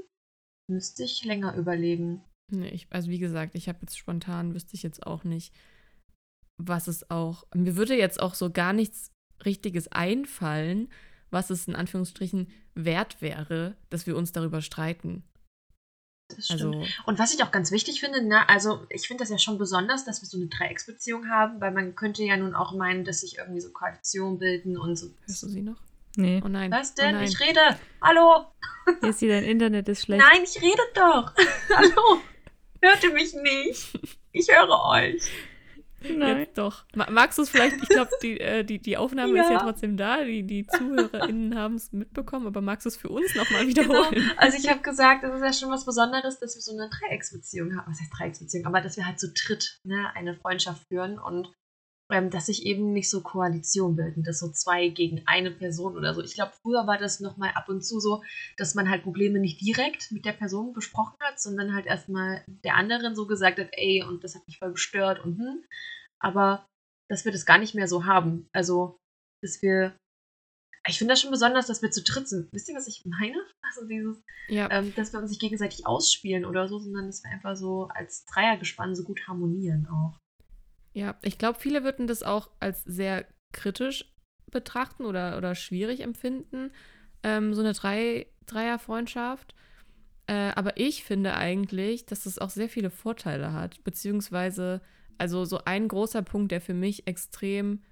müsste ich länger überlegen. Nee, ich, also wie gesagt, ich habe jetzt spontan, wüsste ich jetzt auch nicht, was es auch. Mir würde jetzt auch so gar nichts Richtiges einfallen, was es in Anführungsstrichen wert wäre, dass wir uns darüber streiten. Das stimmt. Also, Und was ich auch ganz wichtig finde, ne, also ich finde das ja schon besonders, dass wir so eine Dreiecksbeziehung haben, weil man könnte ja nun auch meinen, dass sich irgendwie so Koalitionen bilden und so. hörst du sie noch? Nee, Oh nein. Was Oh denn? nein. ich rede. Hallo? Jessie, dein Internet ist schlecht. Nein, ich rede doch. Hallo? Hört ihr mich nicht? Ich höre euch. Nein. Jetzt doch. Ma magst du es vielleicht, ich glaube, die, äh, die, die Aufnahme ist ja Ja. trotzdem da, die, die ZuhörerInnen haben es mitbekommen, aber magst du es für uns nochmal wiederholen? Genau. Also ich habe gesagt, es ist ja schon was Besonderes, dass wir so eine Dreiecksbeziehung haben. Was heißt Dreiecksbeziehung? Aber dass wir halt zu dritt ne, eine Freundschaft führen und dass sich eben nicht so Koalition bilden, dass so zwei gegen eine Person oder so. Ich glaube, früher war das nochmal ab und zu so, dass man halt Probleme nicht direkt mit der Person besprochen hat, sondern halt erstmal der anderen so gesagt hat, ey, und das hat mich voll gestört und hm. Aber dass wir das gar nicht mehr so haben. Also, dass wir. Ich finde das schon besonders, dass wir zu dritt sind. Wisst ihr, was ich meine? Also dieses, Ja, ähm, dass wir uns nicht gegenseitig ausspielen oder so, sondern dass wir einfach so als Dreiergespann so gut harmonieren auch. Ja. Ich glaube, viele würden das auch als sehr kritisch betrachten oder, oder schwierig empfinden, ähm, so eine Drei Dreierfreundschaft. Äh, aber ich finde eigentlich, dass es auch sehr viele Vorteile hat, beziehungsweise, also so ein großer Punkt, der für mich extrem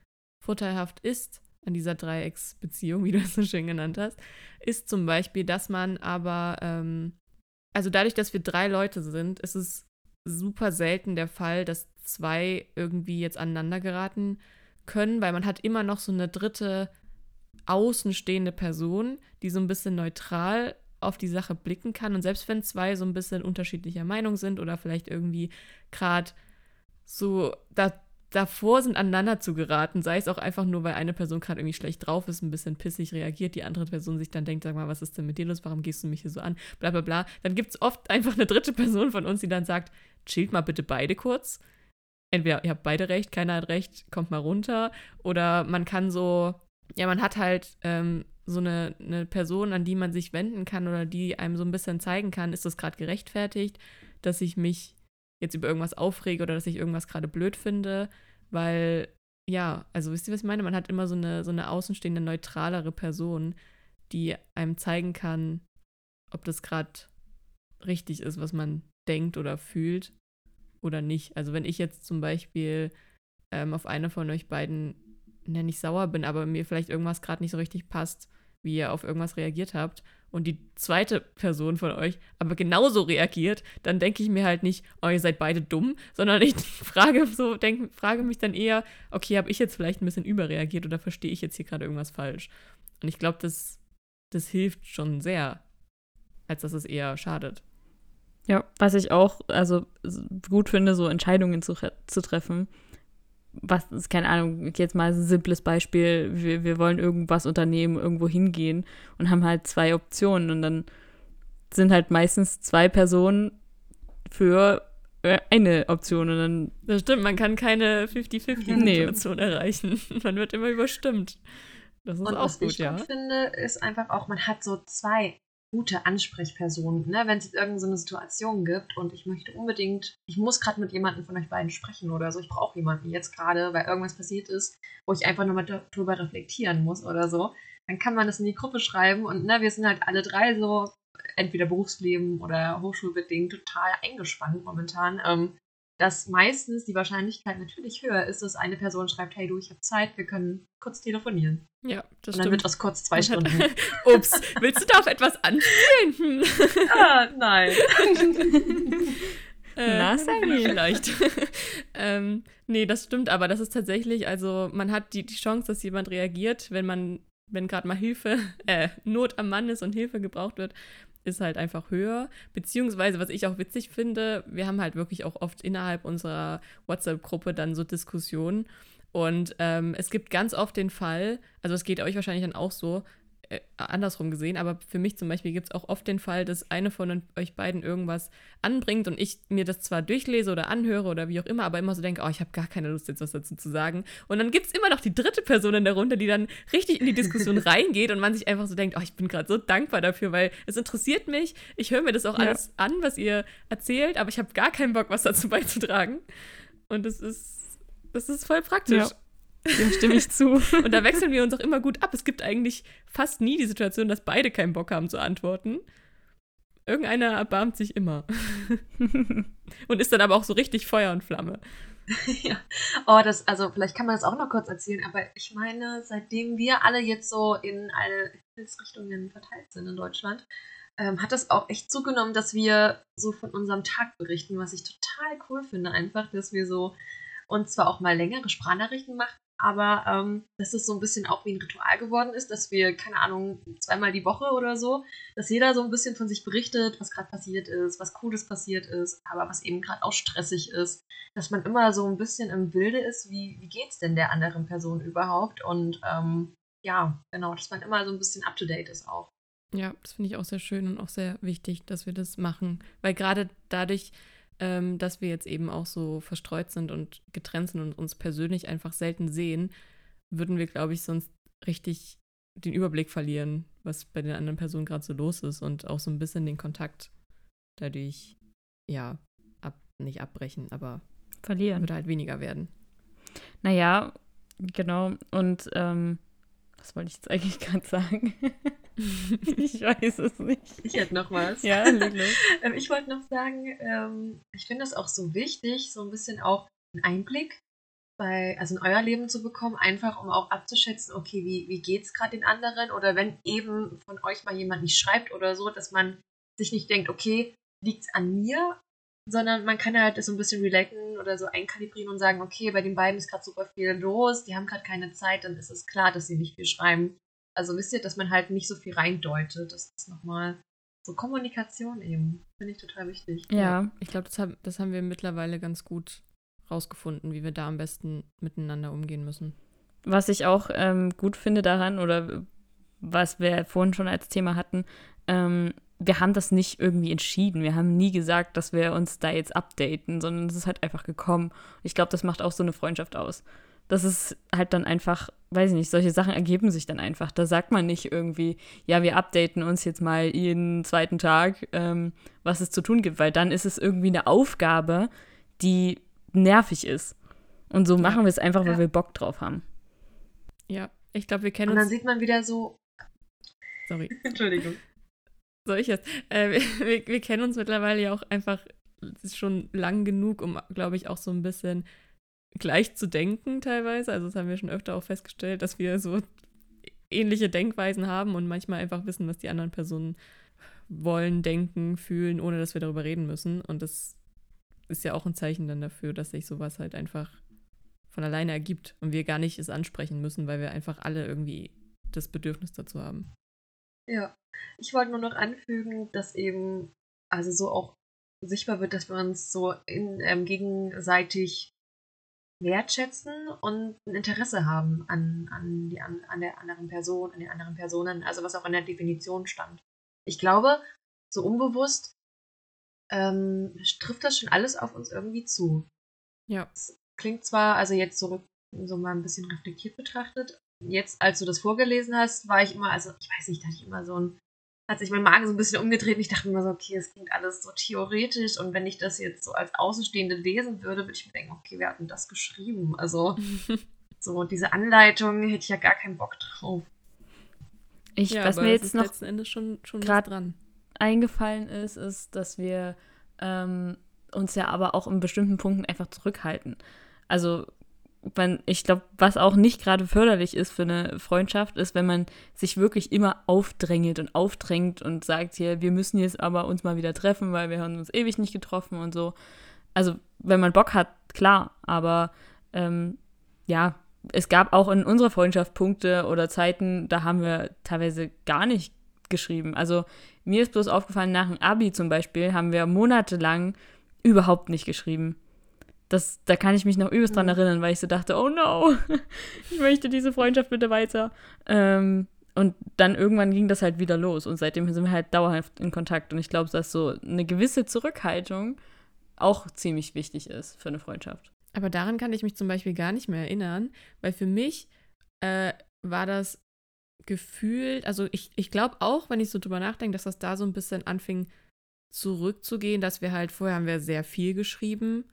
vorteilhaft ist an dieser Dreiecksbeziehung, wie du es so schön genannt hast, ist zum Beispiel, dass man aber, ähm, also dadurch, dass wir drei Leute sind, ist es super selten der Fall, dass zwei irgendwie jetzt aneinander geraten können, weil man hat immer noch so eine dritte außenstehende Person, die so ein bisschen neutral auf die Sache blicken kann. Und selbst wenn zwei so ein bisschen unterschiedlicher Meinung sind oder vielleicht irgendwie gerade so da, davor sind, aneinander zu geraten, sei es auch einfach nur, weil eine Person gerade irgendwie schlecht drauf ist, ein bisschen pissig reagiert, die andere Person sich dann denkt, sag mal, was ist denn mit dir los, warum gehst du mich hier so an, bla bla bla, dann gibt es oft einfach eine dritte Person von uns, die dann sagt, chillt mal bitte beide kurz. Entweder ihr habt beide recht, keiner hat recht, kommt mal runter. Oder man kann so, ja, man hat halt ähm, so eine, eine Person, an die man sich wenden kann oder die einem so ein bisschen zeigen kann, ist das gerade gerechtfertigt, dass ich mich jetzt über irgendwas aufrege oder dass ich irgendwas gerade blöd finde, weil ja, also wisst ihr, was ich meine? Man hat immer so eine, so eine außenstehende, neutralere Person, die einem zeigen kann, ob das gerade richtig ist, was man denkt oder fühlt oder nicht. Also wenn ich jetzt zum Beispiel ähm, auf eine von euch beiden ja, nicht sauer bin, aber mir vielleicht irgendwas gerade nicht so richtig passt, wie ihr auf irgendwas reagiert habt und die zweite Person von euch aber genauso reagiert, dann denke ich mir halt nicht, oh, ihr seid beide dumm, sondern ich frage so, denk, frage mich dann eher, okay, habe ich jetzt vielleicht ein bisschen überreagiert oder verstehe ich jetzt hier gerade irgendwas falsch? Und ich glaube, das, das hilft schon sehr, als dass es eher schadet. Ja, was ich auch also gut finde, so Entscheidungen zu, zu treffen. Was ist, keine Ahnung, jetzt mal ein simples Beispiel. Wir, wir wollen irgendwas unternehmen, irgendwo hingehen und haben halt zwei Optionen und dann sind halt meistens zwei Personen für äh, eine Option und dann. Das stimmt, man kann keine 50-50-Situation nee. erreichen. Man wird immer überstimmt. Das ist und auch was gut, ich ja. gut finde, ist einfach auch, man hat so zwei gute Ansprechperson, ne? wenn es jetzt irgendeine so Situation gibt und ich möchte unbedingt, ich muss gerade mit jemandem von euch beiden sprechen oder so, ich brauche jemanden jetzt gerade, weil irgendwas passiert ist, wo ich einfach nur mal darüber reflektieren muss oder so, dann kann man das in die Gruppe schreiben und ne, wir sind halt alle drei so entweder Berufsleben oder hochschulbedingt total eingespannt momentan. Ähm, dass meistens die Wahrscheinlichkeit natürlich höher ist, dass eine Person schreibt, hey du, ich habe Zeit, wir können kurz telefonieren. Ja, das Und dann stimmt. wird das kurz zwei Stunden. Ups, willst du da auf etwas anspielen? ah, nein. äh, Na, Sammy. Vielleicht. ähm, nee, das stimmt, aber das ist tatsächlich, also man hat die, die Chance, dass jemand reagiert, wenn man, wenn gerade mal Hilfe, äh, Not am Mann ist und Hilfe gebraucht wird, ist halt einfach höher. Beziehungsweise, was ich auch witzig finde, wir haben halt wirklich auch oft innerhalb unserer WhatsApp-Gruppe dann so Diskussionen. Und ähm, es gibt ganz oft den Fall, also es geht euch wahrscheinlich dann auch so, äh, andersrum gesehen, aber für mich zum Beispiel gibt es auch oft den Fall, dass eine von euch beiden irgendwas anbringt und ich mir das zwar durchlese oder anhöre oder wie auch immer, aber immer so denke, oh, ich habe gar keine Lust, jetzt was dazu zu sagen. Und dann gibt es immer noch die dritte Person in der Runde, die dann richtig in die Diskussion reingeht und man sich einfach so denkt, oh, ich bin gerade so dankbar dafür, weil es interessiert mich. Ich höre mir das auch ja. alles an, was ihr erzählt, aber ich habe gar keinen Bock, was dazu beizutragen. Und das ist, das ist voll praktisch. Ja. Dem stimme ich zu. Und da wechseln wir uns auch immer gut ab. Es gibt eigentlich fast nie die Situation, dass beide keinen Bock haben zu antworten. Irgendeiner erbarmt sich immer. und ist dann aber auch so richtig Feuer und Flamme. ja. Oh, das, also vielleicht kann man das auch noch kurz erzählen, aber ich meine, seitdem wir alle jetzt so in alle Himmelsrichtungen verteilt sind in Deutschland, ähm, hat das auch echt zugenommen, dass wir so von unserem Tag berichten, was ich total cool finde, einfach, dass wir so uns zwar auch mal längere Sprachnachrichten machen, aber ähm, dass es so ein bisschen auch wie ein Ritual geworden ist, dass wir, keine Ahnung, zweimal die Woche oder so, dass jeder so ein bisschen von sich berichtet, was gerade passiert ist, was Cooles passiert ist, aber was eben gerade auch stressig ist, dass man immer so ein bisschen im Bilde ist, wie, wie es denn der anderen Person überhaupt? Und ähm, ja, genau, dass man immer so ein bisschen up-to-date ist auch. Ja, das finde ich auch sehr schön und auch sehr wichtig, dass wir das machen, weil gerade dadurch ähm, dass wir jetzt eben auch so verstreut sind und getrennt sind und uns persönlich einfach selten sehen, würden wir, glaube ich, sonst richtig den Überblick verlieren, was bei den anderen Personen gerade so los ist und auch so ein bisschen den Kontakt dadurch, ja, ab, nicht abbrechen, aber verlieren. Würde halt weniger werden. Naja, genau. Und ähm, was wollte ich jetzt eigentlich gerade sagen? ich weiß es nicht. Ich hätte noch was. Ja. Ähm, ich wollte noch sagen, ähm, ich finde es auch so wichtig, so ein bisschen auch einen Einblick bei, also in euer Leben zu bekommen, einfach um auch abzuschätzen, okay, wie, wie geht es gerade den anderen? Oder wenn eben von euch mal jemand nicht schreibt oder so, dass man sich nicht denkt, okay, liegt es an mir sondern man kann halt so ein bisschen relaten oder so einkalibrieren und sagen, okay, bei den beiden ist gerade super viel los, die haben gerade keine Zeit, dann ist es klar, dass sie nicht viel schreiben. Also wisst ihr, dass man halt nicht so viel reindeutet. Das ist nochmal so Kommunikation eben. Finde ich total wichtig. Ja, ja. ich glaube, das, hab, das haben wir mittlerweile ganz gut rausgefunden, wie wir da am besten miteinander umgehen müssen. Was ich auch ähm, gut finde daran, oder was wir vorhin schon als Thema hatten, ähm, wir haben das nicht irgendwie entschieden. Wir haben nie gesagt, dass wir uns da jetzt updaten, sondern es ist halt einfach gekommen. Ich glaube, das macht auch so eine Freundschaft aus. Das ist halt dann einfach, weiß ich nicht, solche Sachen ergeben sich dann einfach. Da sagt man nicht irgendwie, ja, wir updaten uns jetzt mal jeden zweiten Tag, ähm, was es zu tun gibt, weil dann ist es irgendwie eine Aufgabe, die nervig ist. Und so machen wir es einfach, weil Ja. wir Bock drauf haben. Ja, ich glaube, wir kennen Und dann uns. sieht man wieder so, Sorry. Entschuldigung. Soll ich jetzt? Äh, wir, wir, wir kennen uns mittlerweile ja auch einfach es ist schon lang genug, um, glaube ich, auch so ein bisschen gleich zu denken teilweise. Also das haben wir schon öfter auch festgestellt, dass wir so ähnliche Denkweisen haben und manchmal einfach wissen, was die anderen Personen wollen, denken, fühlen, ohne dass wir darüber reden müssen. Und das ist ja auch ein Zeichen dann dafür, dass sich sowas halt einfach von alleine ergibt und wir gar nicht es ansprechen müssen, weil wir einfach alle irgendwie das Bedürfnis dazu haben. Ja, ich wollte nur noch anfügen, dass eben, also so auch sichtbar wird, dass wir uns so in, ähm, gegenseitig wertschätzen und ein Interesse haben an, an, die, an, an der anderen Person, an den anderen Personen, also was auch in der Definition stand. Ich glaube, so unbewusst ähm, trifft das schon alles auf uns irgendwie zu. Ja. Klingt zwar, also jetzt zurück, so mal ein bisschen reflektiert betrachtet, jetzt, als du das vorgelesen hast, war ich immer, also ich weiß nicht, da hatte ich immer so ein, hat sich mein Magen so ein bisschen umgedreht und ich dachte mir so, okay, es klingt alles so theoretisch und wenn ich das jetzt so als Außenstehende lesen würde, würde ich mir denken, okay, wer hat denn das geschrieben? Also so diese Anleitung hätte ich ja gar keinen Bock drauf. Ich, ja, was aber mir es jetzt ist noch letzten Endes schon, schon dran. eingefallen ist, ist, dass wir ähm, uns ja aber auch in bestimmten Punkten einfach zurückhalten. Also, man, ich glaube, was auch nicht gerade förderlich ist für eine Freundschaft, ist, wenn man sich wirklich immer aufdrängelt und aufdrängt und sagt hier, wir müssen jetzt aber uns mal wieder treffen, weil wir haben uns ewig nicht getroffen und so. Also, wenn man Bock hat, klar, aber ähm, ja, es gab auch in unserer Freundschaft Punkte oder Zeiten, da haben wir teilweise gar nicht geschrieben. Also mir ist bloß aufgefallen, nach dem Abi zum Beispiel haben wir monatelang überhaupt nicht geschrieben. Das, da kann ich mich noch übelst dran erinnern, weil ich so dachte, oh no, ich möchte diese Freundschaft bitte weiter. Ähm, und dann irgendwann ging das halt wieder los und seitdem sind wir halt dauerhaft in Kontakt. Und ich glaube, dass so eine gewisse Zurückhaltung auch ziemlich wichtig ist für eine Freundschaft. Aber daran kann ich mich zum Beispiel gar nicht mehr erinnern, weil für mich äh, war das gefühlt, also ich, ich glaube auch, wenn ich so drüber nachdenke, dass das da so ein bisschen anfing zurückzugehen, dass wir halt, vorher haben wir sehr viel geschrieben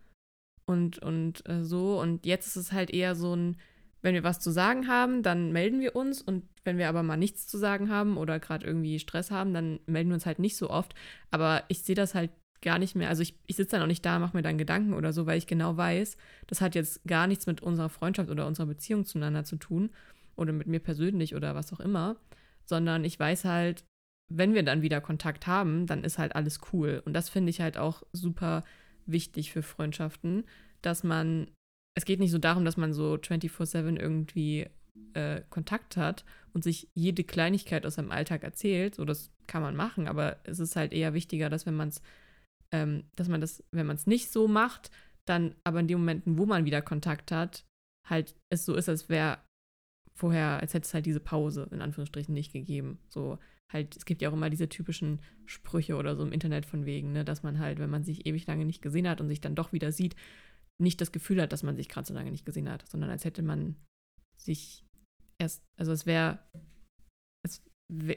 und, und äh, so und jetzt ist es halt eher so ein, wenn wir was zu sagen haben, dann melden wir uns und wenn wir aber mal nichts zu sagen haben oder gerade irgendwie Stress haben, dann melden wir uns halt nicht so oft. Aber ich sehe das halt gar nicht mehr. Also ich, ich sitze dann auch nicht da, mache mir dann Gedanken oder so, weil ich genau weiß, das hat jetzt gar nichts mit unserer Freundschaft oder unserer Beziehung zueinander zu tun oder mit mir persönlich oder was auch immer, sondern ich weiß halt, wenn wir dann wieder Kontakt haben, dann ist halt alles cool. Und das finde ich halt auch super wichtig für Freundschaften, dass man, es geht nicht so darum, dass man so 24/7 irgendwie äh, Kontakt hat und sich jede Kleinigkeit aus seinem Alltag erzählt. So, das kann man machen, aber es ist halt eher wichtiger, dass wenn man es ähm, dass man das, wenn man es nicht so macht, dann aber in den Momenten, wo man wieder Kontakt hat, halt es so ist, als wäre vorher, als hätte es halt diese Pause in Anführungsstrichen nicht gegeben. So halt, es gibt ja auch immer diese typischen Sprüche oder so im Internet von wegen, ne, dass man halt, wenn man sich ewig lange nicht gesehen hat und sich dann doch wieder sieht, nicht das Gefühl hat, dass man sich gerade so lange nicht gesehen hat, sondern als hätte man sich erst, also es wäre, es,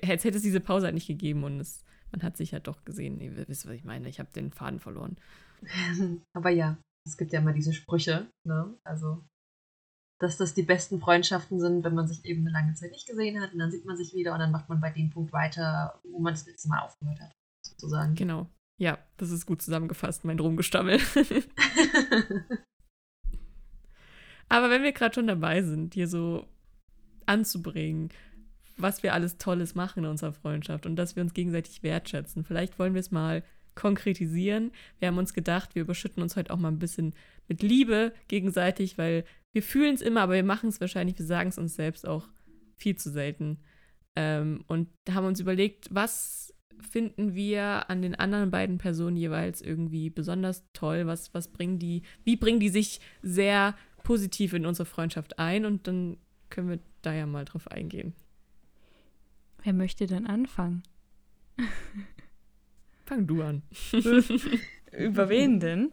als hätte es diese Pause halt nicht gegeben und es, man hat sich halt doch gesehen. Ihr wisst, was ich meine. Ich habe den Faden verloren. Aber ja, es gibt ja immer diese Sprüche, ne? Also, dass das die besten Freundschaften sind, wenn man sich eben eine lange Zeit nicht gesehen hat und dann sieht man sich wieder und dann macht man bei dem Punkt weiter, wo man das letzte Mal aufgehört hat, sozusagen. Genau. Ja, das ist gut zusammengefasst, mein Rumgestammel. Aber wenn wir gerade schon dabei sind, hier so anzubringen, was wir alles Tolles machen in unserer Freundschaft und dass wir uns gegenseitig wertschätzen, vielleicht wollen wir es mal konkretisieren. Wir haben uns gedacht, wir überschütten uns heute auch mal ein bisschen mit Liebe gegenseitig, weil wir fühlen es immer, aber wir machen es wahrscheinlich, wir sagen es uns selbst auch viel zu selten. Ähm, und haben uns überlegt, was finden wir an den anderen beiden Personen jeweils irgendwie besonders toll? Was, was bringen die, wie bringen die sich sehr positiv in unsere Freundschaft ein? Und dann können wir da ja mal drauf eingehen. Wer möchte denn anfangen? Fang du an. Über wen denn?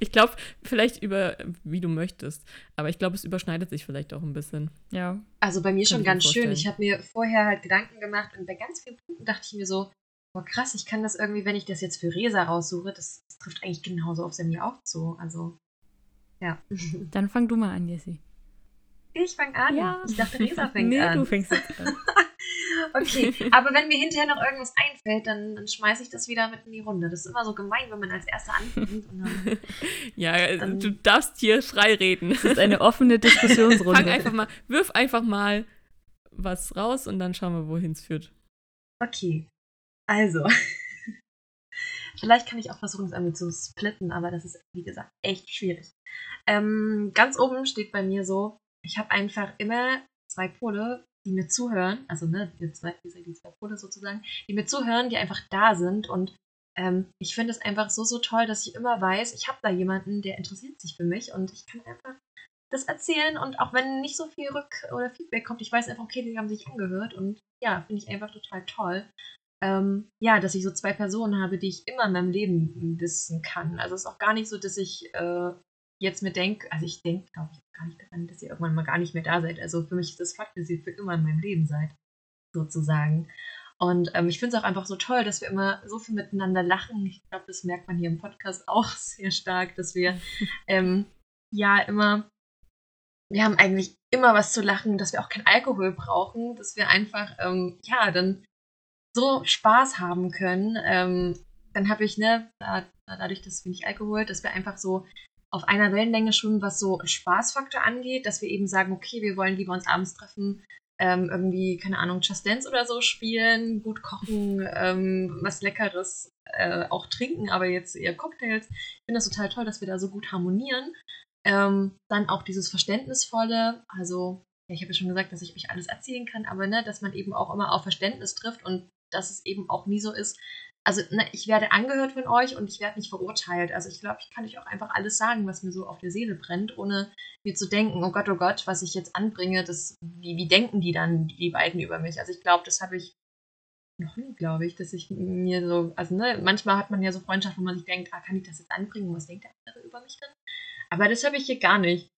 Ich glaube, vielleicht über, wie du möchtest. Aber ich glaube, es überschneidet sich vielleicht auch ein bisschen. Ja. Also bei mir schon ich mir ganz schön. Ich habe mir vorher halt Gedanken gemacht und bei ganz vielen Punkten dachte ich mir so, boah krass, ich kann das irgendwie, wenn ich das jetzt für Resa raussuche, das, das trifft eigentlich genauso auf Sammy auch zu. Also, ja. Dann fang du mal an, Jessie. Ich fange an. Ja. Ich dachte, Resa fängt nee, an. du fängst jetzt an. Okay, aber wenn mir hinterher noch irgendwas einfällt, dann, dann schmeiße ich das wieder mit in die Runde. Das ist immer so gemein, wenn man als Erster anfängt. Und dann, Ja, äh, Dann- du darfst hier frei reden. Das ist eine offene Diskussionsrunde. Fang einfach mal, wirf einfach mal was raus und dann schauen wir, wohin es führt. okay, also. Vielleicht kann ich auch versuchen, es irgendwie zu splitten, aber das ist, wie gesagt, echt schwierig. Ähm, ganz oben steht bei mir so, ich habe einfach immer zwei Pole, die mir zuhören, also ne, die zwei, die die zwei Pole sozusagen, die mir zuhören, die einfach da sind und ähm, ich finde es einfach so, so toll, dass ich immer weiß, ich habe da jemanden, der interessiert sich für mich und ich kann einfach das erzählen und auch wenn nicht so viel Rück- oder Feedback kommt, ich weiß einfach, okay, die haben sich angehört und ja, finde ich einfach total toll. Ähm, ja, dass ich so zwei Personen habe, die ich immer in meinem Leben wissen kann. Also es ist auch gar nicht so, dass ich äh, jetzt mir denke, also ich denke, glaube ich, gar nicht daran, dass ihr irgendwann mal gar nicht mehr da seid. Also für mich ist das Fakt, dass ihr für immer in meinem Leben seid, sozusagen. Und ähm, ich finde es auch einfach so toll, dass wir immer so viel miteinander lachen. Ich glaube, das merkt man hier im Podcast auch sehr stark, dass wir ähm, ja immer, wir haben eigentlich immer was zu lachen, dass wir auch kein Alkohol brauchen, dass wir einfach, ähm, ja, dann so Spaß haben können. Ähm, dann habe ich, ne, da, dadurch, dass wir nicht Alkohol, dass wir einfach so auf einer Wellenlänge schwimmen, was so Spaßfaktor angeht, dass wir eben sagen, okay, wir wollen lieber uns abends treffen, ähm, irgendwie, keine Ahnung, Just Dance oder so spielen, gut kochen, ähm, was Leckeres äh, auch trinken, aber jetzt eher Cocktails. Ich finde das total toll, dass wir da so gut harmonieren. Ähm, dann auch dieses Verständnisvolle, also ja, ich habe ja schon gesagt, dass ich euch alles erzählen kann, aber ne, dass man eben auch immer auf Verständnis trifft und dass es eben auch nie so ist. Also, ne, ich werde angehört von euch und ich werde nicht verurteilt. Also, ich glaube, ich kann euch auch einfach alles sagen, was mir so auf der Seele brennt, ohne mir zu denken, oh Gott, oh Gott, was ich jetzt anbringe, das, wie, wie denken die dann, die beiden über mich? Also, ich glaube, das habe ich noch nie, glaube ich, dass ich mir so, also, ne, manchmal hat man ja so Freundschaften, wo man sich denkt, ah, kann ich das jetzt anbringen? Was denkt der andere über mich dann? Aber das habe ich hier gar nicht.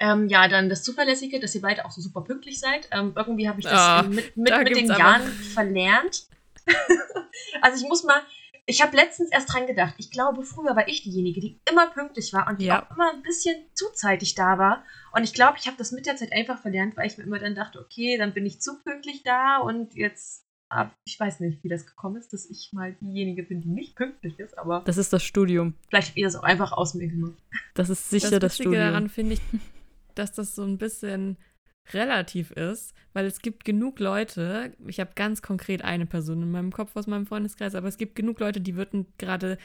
Ähm, ja, dann das Zuverlässige, dass ihr beide auch so super pünktlich seid. Ähm, irgendwie habe ich das Ah, mit, mit, da mit den Jahren verlernt. also ich muss mal, ich habe letztens erst dran gedacht. Ich glaube, früher war ich diejenige, die immer pünktlich war und die Ja. auch immer ein bisschen zuzeitig da war. Und ich glaube, ich habe das mit der Zeit einfach verlernt, weil ich mir immer dann dachte, okay, dann bin ich zu pünktlich da und jetzt, ich weiß nicht, wie das gekommen ist, dass ich mal diejenige bin, die nicht pünktlich ist, aber Das ist das Studium. vielleicht habt ihr das auch einfach aus mir gemacht. Das ist sicher das, Witzige Studium. daran finde ich, dass das so ein bisschen relativ ist, weil es gibt genug Leute, ich habe ganz konkret eine Person in meinem Kopf aus meinem Freundeskreis, aber es gibt genug Leute, die würden gerade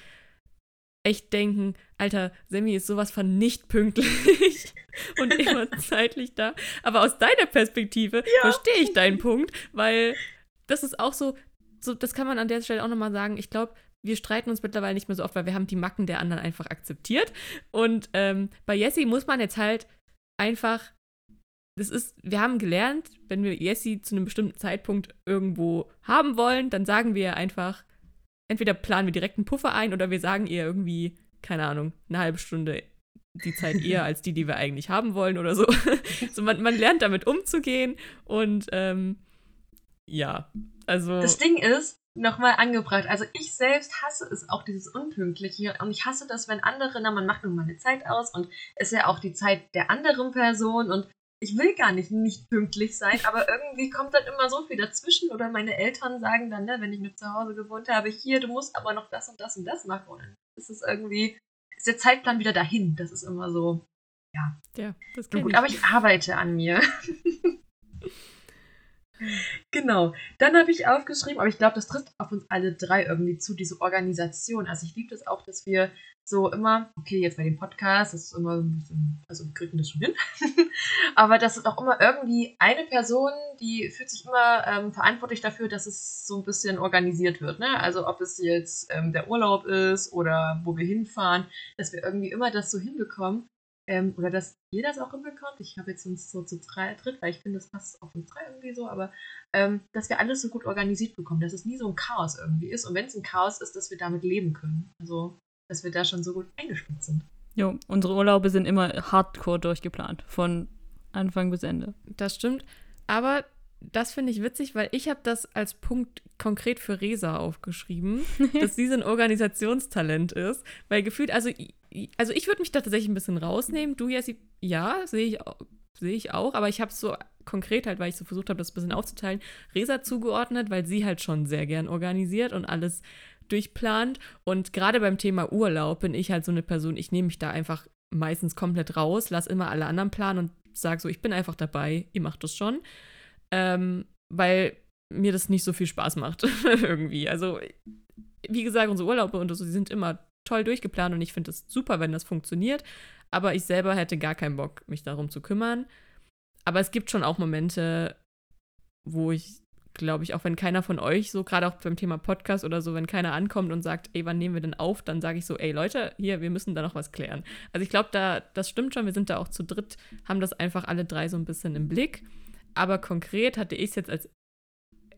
echt denken, Alter, Sammy ist sowas von nicht pünktlich und immer zeitlich da. Aber aus deiner Perspektive verstehe ich deinen Punkt, weil das ist auch so, so, das kann man an der Stelle auch nochmal sagen. Ich glaube, wir streiten uns mittlerweile nicht mehr so oft, weil wir haben die Macken der anderen einfach akzeptiert. Und ähm, bei Jessie muss man jetzt halt einfach, das ist, wir haben gelernt, wenn wir Jessie zu einem bestimmten Zeitpunkt irgendwo haben wollen, dann sagen wir einfach, entweder planen wir direkt einen Puffer ein oder wir sagen ihr irgendwie, keine Ahnung, eine halbe Stunde die Zeit eher als die, die wir eigentlich haben wollen oder so. so man, man lernt damit umzugehen und ähm, ja, also. Das Ding ist, nochmal angebracht, also ich selbst hasse es auch, dieses Unpünktliche. Und ich hasse das, wenn andere, na, man macht nun mal eine Zeit aus und es ist ja auch die Zeit der anderen Person und ich will gar nicht nicht pünktlich sein, aber irgendwie kommt dann immer so viel dazwischen oder meine Eltern sagen dann, ne, wenn ich nur zu Hause gewohnt habe, hier, du musst aber noch das und das und das machen. Und dann ist es irgendwie, ist der Zeitplan wieder dahin. Das ist immer so, ja, das na kenn gut, aber ich arbeite an mir. genau. Dann habe ich aufgeschrieben, aber ich glaube, das trifft auf uns alle drei irgendwie zu, diese Organisation. Also ich liebe das auch, dass wir so immer, okay, jetzt bei dem Podcast, das ist immer so ein bisschen, also wir kriegen das schon hin, aber das ist auch immer irgendwie eine Person, die fühlt sich immer ähm, verantwortlich dafür, dass es so ein bisschen organisiert wird. Ne? Also ob es jetzt ähm, der Urlaub ist oder wo wir hinfahren, dass wir irgendwie immer das so hinbekommen. Ähm, oder dass ihr das auch hinbekommt. Ich habe jetzt uns so zu drei, dritt, weil ich finde, das passt auf uns drei irgendwie so, aber ähm, dass wir alles so gut organisiert bekommen, dass es nie so ein Chaos irgendwie ist. Und wenn es ein Chaos ist, dass wir damit leben können. Also, dass wir da schon so gut eingespielt sind. Jo, unsere Urlaube sind immer hardcore durchgeplant. Von Anfang bis Ende. Das stimmt. Aber das finde ich witzig, weil ich habe das als Punkt konkret für Resa aufgeschrieben, dass sie so ein Organisationstalent ist. Weil gefühlt, also, also ich würde mich da tatsächlich ein bisschen rausnehmen. Du, Jessi, ja, sehe ich, sehe ich auch. Aber ich habe es so konkret halt, weil ich so versucht habe, das ein bisschen aufzuteilen, Resa zugeordnet, weil sie halt schon sehr gern organisiert und alles durchplant. Und gerade beim Thema Urlaub bin ich halt so eine Person, ich nehme mich da einfach meistens komplett raus, lass immer alle anderen planen und sage so, ich bin einfach dabei, ihr macht das schon. Ähm, weil mir das nicht so viel Spaß macht, irgendwie. Also, wie gesagt, unsere Urlaube und so, die sind immer toll durchgeplant und ich finde es super, wenn das funktioniert. Aber ich selber hätte gar keinen Bock, mich darum zu kümmern. Aber es gibt schon auch Momente, wo ich, glaube ich, auch wenn keiner von euch, so gerade auch beim Thema Podcast oder so, wenn keiner ankommt und sagt, ey, wann nehmen wir denn auf, dann sage ich so, ey Leute, hier, wir müssen da noch was klären. Also ich glaube, da, das stimmt schon, wir sind da auch zu dritt, haben das einfach alle drei so ein bisschen im Blick. Aber konkret hatte ich es jetzt als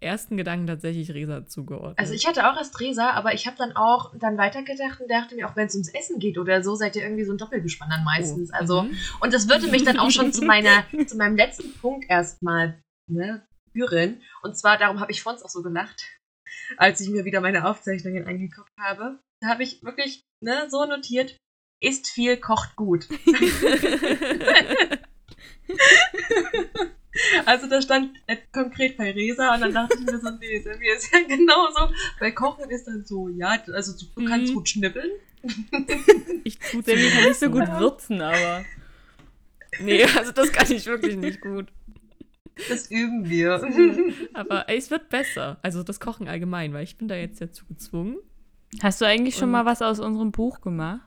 ersten Gedanken tatsächlich Resa zugeordnet. Also ich hatte auch erst Resa, aber ich habe dann auch dann weitergedacht und dachte mir, auch wenn es ums Essen geht oder so, seid ihr irgendwie so ein Doppelgespann dann meistens. Oh. Also, Mhm. und das würde mich dann auch schon zu meiner, zu meinem letzten Punkt erstmal ne, führen. Und zwar, darum habe ich vorhin auch so gelacht, als ich mir wieder meine Aufzeichnungen angeguckt habe. Da habe ich wirklich ne, so notiert, isst viel, kocht gut. Also da stand konkret bei Resa und dann dachte ich mir so, nee, Sammy ist ja genauso. Bei Kochen ist dann so, ja, also du, du kannst Mhm. gut schnippeln. ich tue Sammy kann nicht so gut Ja. würzen, aber. Nee, also das kann ich wirklich nicht gut. Das üben wir. Aber ey, es wird besser. Also das Kochen allgemein, weil ich bin da jetzt dazu gezwungen. Hast du eigentlich schon Und- mal was aus unserem Buch gemacht?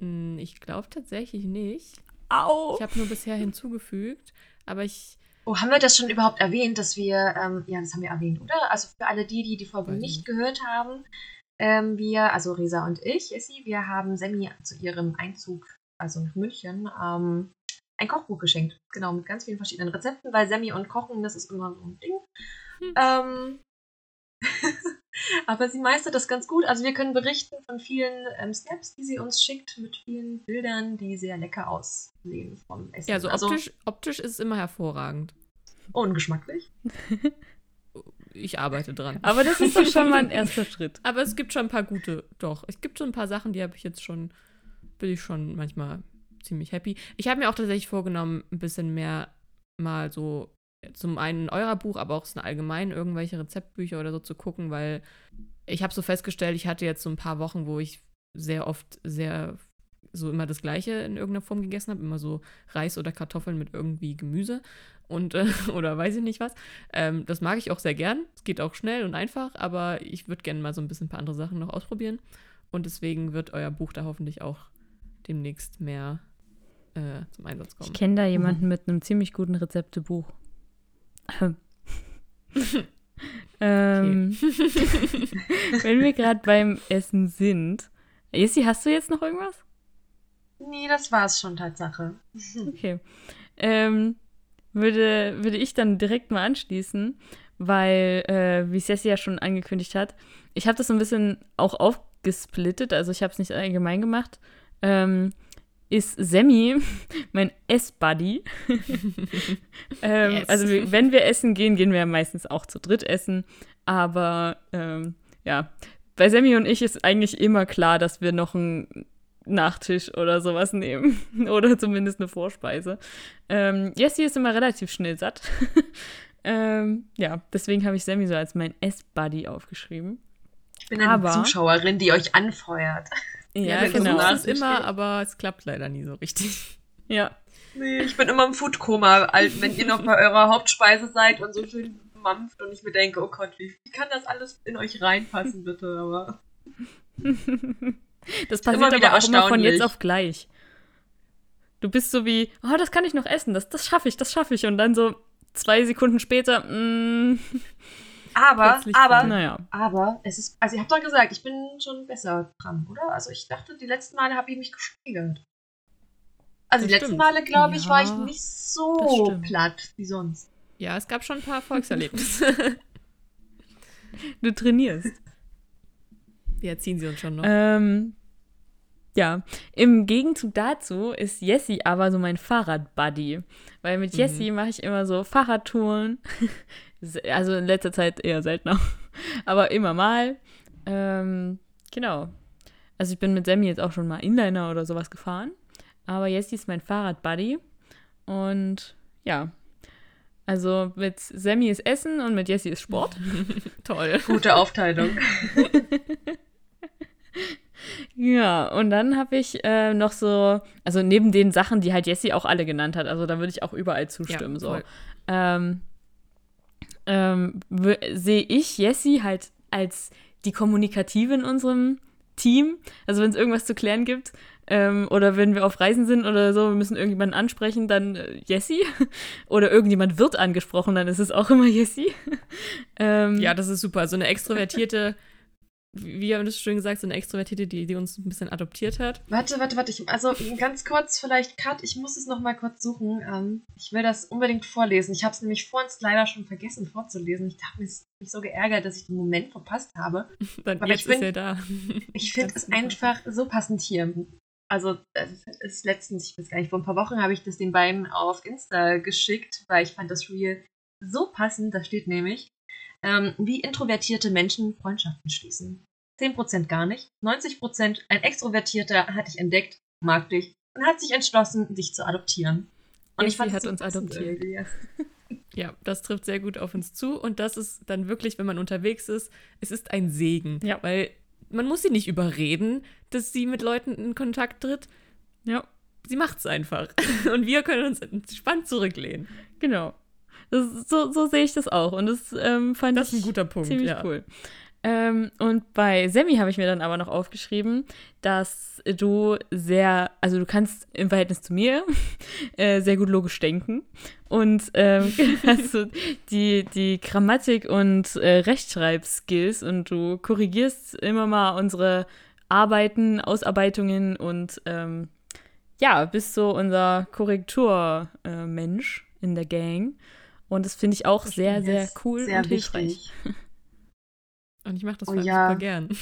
Hm, Ich glaube tatsächlich nicht. Au! Ich habe nur bisher hinzugefügt, aber ich Oh, haben wir das schon überhaupt erwähnt, dass wir, ähm, ja, das haben wir erwähnt, oder? Also für alle die, die die Folge nicht gehört haben, ähm, wir, also Resa und ich, Essi, wir haben Sammy zu ihrem Einzug, also nach München, ähm, ein Kochbuch geschenkt. Genau, mit ganz vielen verschiedenen Rezepten, weil Sammy und Kochen, das ist immer so ein Ding. Hm. Ähm, aber sie meistert das ganz gut. Also wir können berichten von vielen ähm, Snaps, die sie uns schickt, mit vielen Bildern, die sehr lecker aussehen vom Essen. ja, so also optisch, optisch ist es immer hervorragend. ungeschmacklich. Ich arbeite dran. Aber das ist doch schon mal ein erster Schritt. Aber es gibt schon ein paar gute, doch. Es gibt schon ein paar Sachen, die habe ich jetzt schon, bin ich schon manchmal ziemlich happy. Ich habe mir auch tatsächlich vorgenommen, ein bisschen mehr mal so zum einen in eurer Buch, aber auch so allgemein irgendwelche Rezeptbücher oder so zu gucken, weil ich habe so festgestellt, ich hatte jetzt so ein paar Wochen, wo ich sehr oft sehr so immer das Gleiche in irgendeiner Form gegessen habe, immer so Reis oder Kartoffeln mit irgendwie Gemüse und äh, oder weiß ich nicht was. Ähm, das mag ich auch sehr gern. Es geht auch schnell und einfach, aber ich würde gerne mal so ein bisschen ein paar andere Sachen noch ausprobieren. Und deswegen wird euer Buch da hoffentlich auch demnächst mehr äh, zum Einsatz Ich kommen. kenne da jemanden mit einem ziemlich guten Rezeptebuch. Ähm, wenn wir gerade beim Essen sind. Jessi, hast du jetzt noch irgendwas? Nee, das war's schon, Tatsache. Okay. Ähm, würde, würde ich dann direkt mal anschließen, weil, äh, wie Ceci ja schon angekündigt hat, ich habe das so ein bisschen auch aufgesplittet, also ich habe es nicht allgemein gemacht. Ähm, ist Sammy mein Ess-Buddy. ähm, Yes. Also wenn wir essen gehen, gehen wir ja meistens auch zu dritt essen. Aber ähm, ja, bei Sammy und ich ist eigentlich immer klar, dass wir noch einen Nachtisch oder sowas nehmen. oder zumindest eine Vorspeise. Ähm, Jessie ist immer relativ schnell satt. ähm, ja, deswegen habe ich Sammy so als mein Ess-Buddy aufgeschrieben. Ich bin eine Aber- Zuschauerin, die euch anfeuert. Ja, versuchen versuchen es es immer, aber es klappt leider nie so richtig. Ja, Nee, ich bin immer im Foodkoma, wenn ihr noch bei eurer Hauptspeise seid und so schön mampft und ich mir denke, oh Gott, wie, wie kann das alles in euch reinpassen, bitte? Aber das immer passiert wieder aber auch immer von jetzt auf gleich. Du bist so wie, oh, das kann ich noch essen, das, das schaffe ich, das schaffe ich. Und dann so zwei Sekunden später, mm, aber, Plötzlich aber, naja. aber, es ist, also ihr habt doch gesagt, ich bin schon besser dran, oder? Also ich dachte, die letzten Male habe ich mich gesteigert. Also die Das letzten stimmt. Male, glaube ich, war ich Ja, nicht so platt wie sonst. Ja, es gab schon ein paar Erfolgserlebnisse. Du trainierst. Die erziehen sie uns schon noch. Ähm, ja, im Gegenzug dazu ist Jessie aber so mein Fahrradbuddy. Weil mit Mhm. Jessie mache ich immer so Fahrradtouren. Also in letzter Zeit eher seltener. Aber immer mal. Ähm, genau. Also ich bin mit Sammy jetzt auch schon mal Inliner oder sowas gefahren. Aber Jessie ist mein Fahrradbuddy. Und ja. Also mit Sammy ist Essen und mit Jessie ist Sport. Toll. Gute Aufteilung. Ja, und dann habe ich äh, noch so, also neben den Sachen, die halt Jessie auch alle genannt hat, also da würde ich auch überall zustimmen. so. voll. Ähm, ähm, sehe ich Jessie halt als die Kommunikative in unserem Team. Also wenn es irgendwas zu klären gibt ähm, oder wenn wir auf Reisen sind oder so, wir müssen irgendjemanden ansprechen, dann äh, Jessie. Oder irgendjemand wird angesprochen, dann ist es auch immer Jessie. ähm, Ja, das ist super. So eine extrovertierte, wie haben das schön gesagt, so eine extrovertierte, die, die uns ein bisschen adoptiert hat. Warte, warte, warte. Ich, also ganz kurz vielleicht, Kat, ich muss es noch mal kurz suchen. Ähm, ich will das unbedingt vorlesen. Ich habe es nämlich vor uns leider schon vergessen vorzulesen. Ich habe mich, mich so geärgert, dass ich den Moment verpasst habe. Dann Aber jetzt ich bin- ist er da. Ich finde es einfach so passend hier. Also, es ist- letztens, ich weiß gar nicht, vor ein paar Wochen habe ich das den beiden auf Insta geschickt, weil ich fand das Reel so passend. Da steht nämlich, ähm, wie introvertierte Menschen Freundschaften schließen. 10% gar nicht, 90% ein Extrovertierter hat dich entdeckt, mag dich und hat sich entschlossen, dich zu adoptieren. Und Jessie ich fand hat das uns adoptiert. irgendwie. Ja, das trifft sehr gut auf uns zu. Und das ist dann wirklich, wenn man unterwegs ist, es ist ein Segen. Ja. Weil man muss sie nicht überreden, dass sie mit Leuten in Kontakt tritt. ja. Sie macht's einfach. Und wir können uns entspannt zurücklehnen. Genau. Das, so, so sehe ich das auch. Und das ähm, fand Das ist ein ich guter Punkt. ziemlich ja. cool. Ähm, und bei Sammy habe ich mir dann aber noch aufgeschrieben, dass du sehr, also du kannst im Verhältnis zu mir äh, sehr gut logisch denken und ähm, hast so die, die Grammatik und äh, Rechtschreibskills und du korrigierst immer mal unsere Arbeiten, Ausarbeitungen und ähm, ja, bist so unser Korrekturmensch äh, in der Gang. Und das finde ich auch sehr, sehr Yes, cool sehr und hilfreich. wichtig. Und ich mache das Oh ja. super gern.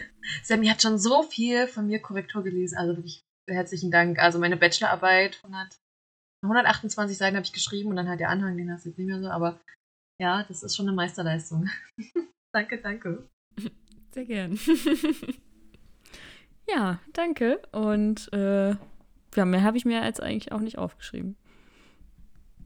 Sammy hat schon so viel von mir Korrektur gelesen. Also wirklich herzlichen Dank. Also meine Bachelorarbeit, 100, 128 Seiten habe ich geschrieben und dann halt der Anhang, den hast du jetzt nicht mehr so. Aber ja, das ist schon eine Meisterleistung. danke, danke. Sehr gern. Ja, danke. Und äh, ja, mehr habe ich mir jetzt eigentlich auch nicht aufgeschrieben.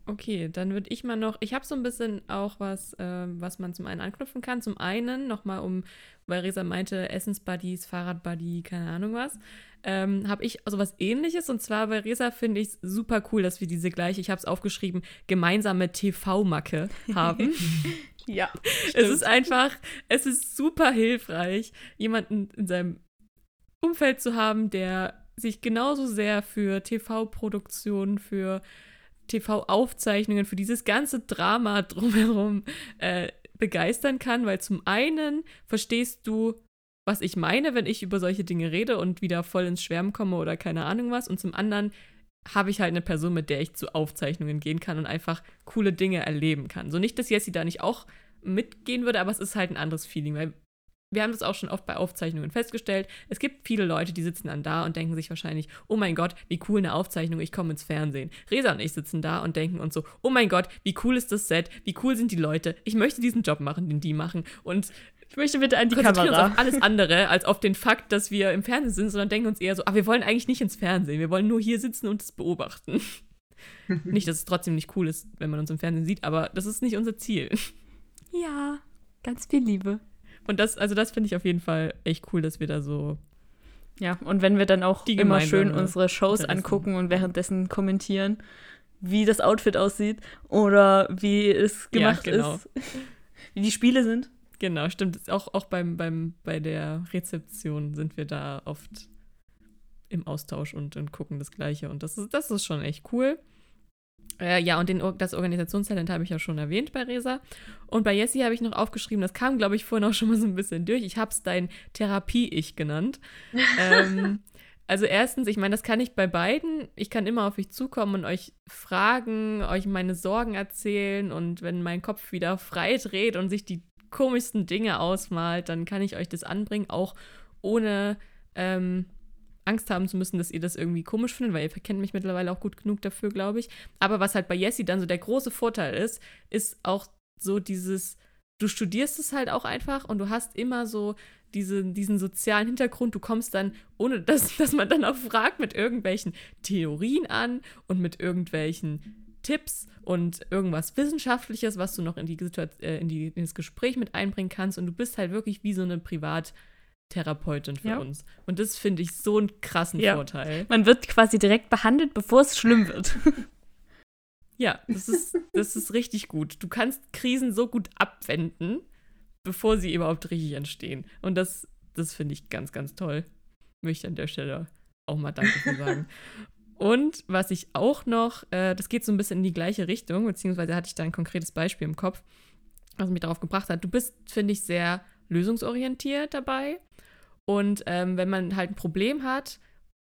Okay, dann würde ich mal noch, ich habe so ein bisschen auch was, ähm, was man zum einen anknüpfen kann. Zum einen nochmal um, weil Resa meinte, Essensbuddies, Fahrradbuddy, keine Ahnung was, ähm, habe ich so was ähnliches. Und zwar bei Resa finde ich es super cool, dass wir diese gleiche, ich habe es aufgeschrieben, gemeinsame TV-Macke haben. Ja. es ist einfach, es ist super hilfreich, jemanden in seinem Umfeld zu haben, der sich genauso sehr für TV-Produktionen, für TV-Aufzeichnungen, für dieses ganze Drama drumherum äh, begeistern kann, weil zum einen verstehst du, was ich meine, wenn ich über solche Dinge rede und wieder voll ins Schwärmen komme oder keine Ahnung was, und zum anderen habe ich halt eine Person, mit der ich zu Aufzeichnungen gehen kann und einfach coole Dinge erleben kann. So nicht, dass Jessie da nicht auch mitgehen würde, aber es ist halt ein anderes Feeling, weil wir haben das auch schon oft bei Aufzeichnungen festgestellt. Es gibt viele Leute, die sitzen dann da und denken sich wahrscheinlich, oh mein Gott, wie cool eine Aufzeichnung, ich komme ins Fernsehen. Resa und ich sitzen da und denken uns so, oh mein Gott, wie cool ist das Set, wie cool sind die Leute, ich möchte diesen Job machen, den die machen. Und Ich möchte bitte an die konzentrieren uns Kamera. auf alles andere als auf den Fakt, dass wir im Fernsehen sind, sondern denken uns eher so, ah, wir wollen eigentlich nicht ins Fernsehen, wir wollen nur hier sitzen und es beobachten. nicht, dass es trotzdem nicht cool ist, wenn man uns im Fernsehen sieht, aber das ist nicht unser Ziel. Ja, ganz viel Liebe. Und das, also das finde ich auf jeden Fall echt cool, dass wir da so. Ja, und wenn wir dann auch Die immer schön unsere Shows angucken und währenddessen kommentieren, wie das Outfit aussieht oder wie es Ja, gemacht genau. ist, wie die Spiele sind. Genau, stimmt. Auch, auch beim, beim, bei der Rezeption sind wir da oft im Austausch und, und gucken das Gleiche. Und das ist, das ist schon echt cool. Äh, ja, und den, das Organisationstalent habe ich ja schon erwähnt bei Resa. Und bei Jessie habe ich noch aufgeschrieben, das kam, glaube ich, vorhin auch schon mal so ein bisschen durch. Ich habe es dein Therapie-Ich genannt. ähm, Also erstens, ich meine, das kann ich bei beiden. Ich kann immer auf euch zukommen und euch fragen, euch meine Sorgen erzählen und wenn mein Kopf wieder frei dreht und sich die komischsten Dinge ausmalt, dann kann ich euch das anbringen, auch ohne ähm, Angst haben zu müssen, dass ihr das irgendwie komisch findet, weil ihr kennt mich mittlerweile auch gut genug dafür, glaube ich. Aber was halt bei Jessie dann so der große Vorteil ist, ist auch so dieses, du studierst es halt auch einfach und du hast immer so diese, diesen sozialen Hintergrund. Du kommst dann, ohne dass, dass man dann auch fragt, mit irgendwelchen Theorien an und mit irgendwelchen Tipps und irgendwas Wissenschaftliches, was du noch in, die Situation, äh, in, die, in das Gespräch mit einbringen kannst. Und du bist halt wirklich wie so eine Privattherapeutin für Ja. uns. Und das finde ich so einen krassen Ja. Vorteil. Man wird quasi direkt behandelt, bevor es schlimm wird. Ja, das ist, das ist richtig gut. Du kannst Krisen so gut abwenden, bevor sie überhaupt richtig entstehen. Und das, das finde ich ganz, ganz toll. Möchte ich an der Stelle auch mal Danke für sagen. Und was ich auch noch, äh, das geht so ein bisschen in die gleiche Richtung, beziehungsweise hatte ich da ein konkretes Beispiel im Kopf, was mich darauf gebracht hat. Du bist, finde ich, sehr lösungsorientiert dabei. Und ähm, wenn man halt ein Problem hat,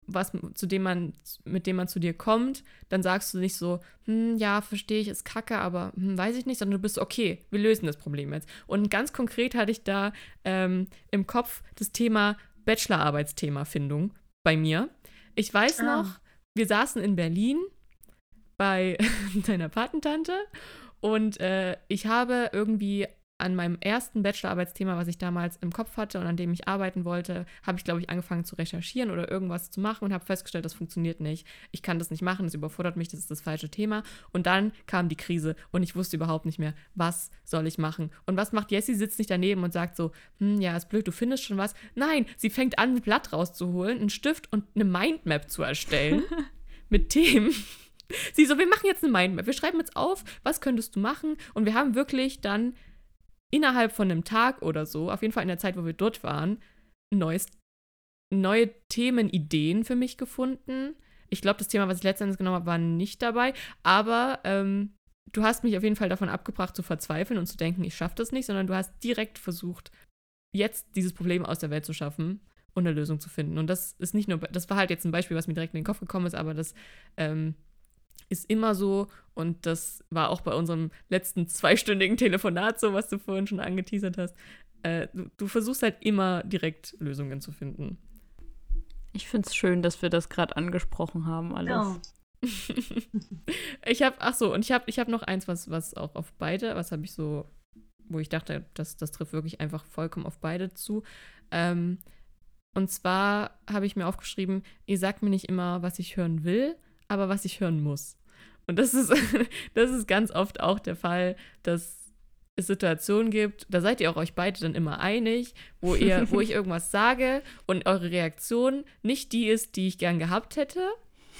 was zu dem man, mit dem man zu dir kommt, dann sagst du nicht so, hm, ja, verstehe ich, ist kacke, aber hm, weiß ich nicht, sondern du bist so, okay, wir lösen das Problem jetzt. Und ganz konkret hatte ich da ähm, im Kopf das Thema Bachelorarbeitsthema Findung bei mir. Ich weiß Ah. noch, wir saßen in Berlin bei deiner Patentante und äh, ich habe irgendwie an meinem ersten Bachelorarbeitsthema, was ich damals im Kopf hatte und an dem ich arbeiten wollte, habe ich, glaube ich, angefangen zu recherchieren oder irgendwas zu machen und habe festgestellt, das funktioniert nicht. Ich kann das nicht machen, das überfordert mich, das ist das falsche Thema. Und dann kam die Krise und ich wusste überhaupt nicht mehr, was soll ich machen. Und was macht Jessie? Sitzt nicht daneben und sagt so, hm, ja, ist blöd, du findest schon was. Nein, sie fängt an, ein Blatt rauszuholen, einen Stift und eine Mindmap zu erstellen mit Themen. Sie so, wir machen jetzt eine Mindmap. Wir schreiben jetzt auf, was könntest du machen? Und wir haben wirklich dann innerhalb von einem Tag oder so, auf jeden Fall in der Zeit, wo wir dort waren, neues, neue Themenideen für mich gefunden. Ich glaube, das Thema, was ich letztendlich genommen habe, war nicht dabei. Aber ähm, du hast mich auf jeden Fall davon abgebracht, zu verzweifeln und zu denken, ich schaffe das nicht, sondern du hast direkt versucht, jetzt dieses Problem aus der Welt zu schaffen und eine Lösung zu finden. Und das ist nicht nur, das war halt jetzt ein Beispiel, was mir direkt in den Kopf gekommen ist, aber das ähm, ist immer so und das war auch bei unserem letzten zweistündigen Telefonat so, was du vorhin schon angeteasert hast. Äh, du, du versuchst halt immer direkt Lösungen zu finden. Ich finde es schön, dass wir das gerade angesprochen haben, alles. Ja. ich habe, ach so, und ich habe ich hab noch eins, was, was auch auf beide, was habe ich so, wo ich dachte, das, das trifft wirklich einfach vollkommen auf beide zu. Ähm, und zwar habe ich mir aufgeschrieben, ihr sagt mir nicht immer, was ich hören will, aber was ich hören muss. Und das ist, das ist ganz oft auch der Fall, dass es Situationen gibt, da seid ihr auch euch beide dann immer einig, wo ihr, wo ich irgendwas sage und eure Reaktion nicht die ist, die ich gern gehabt hätte,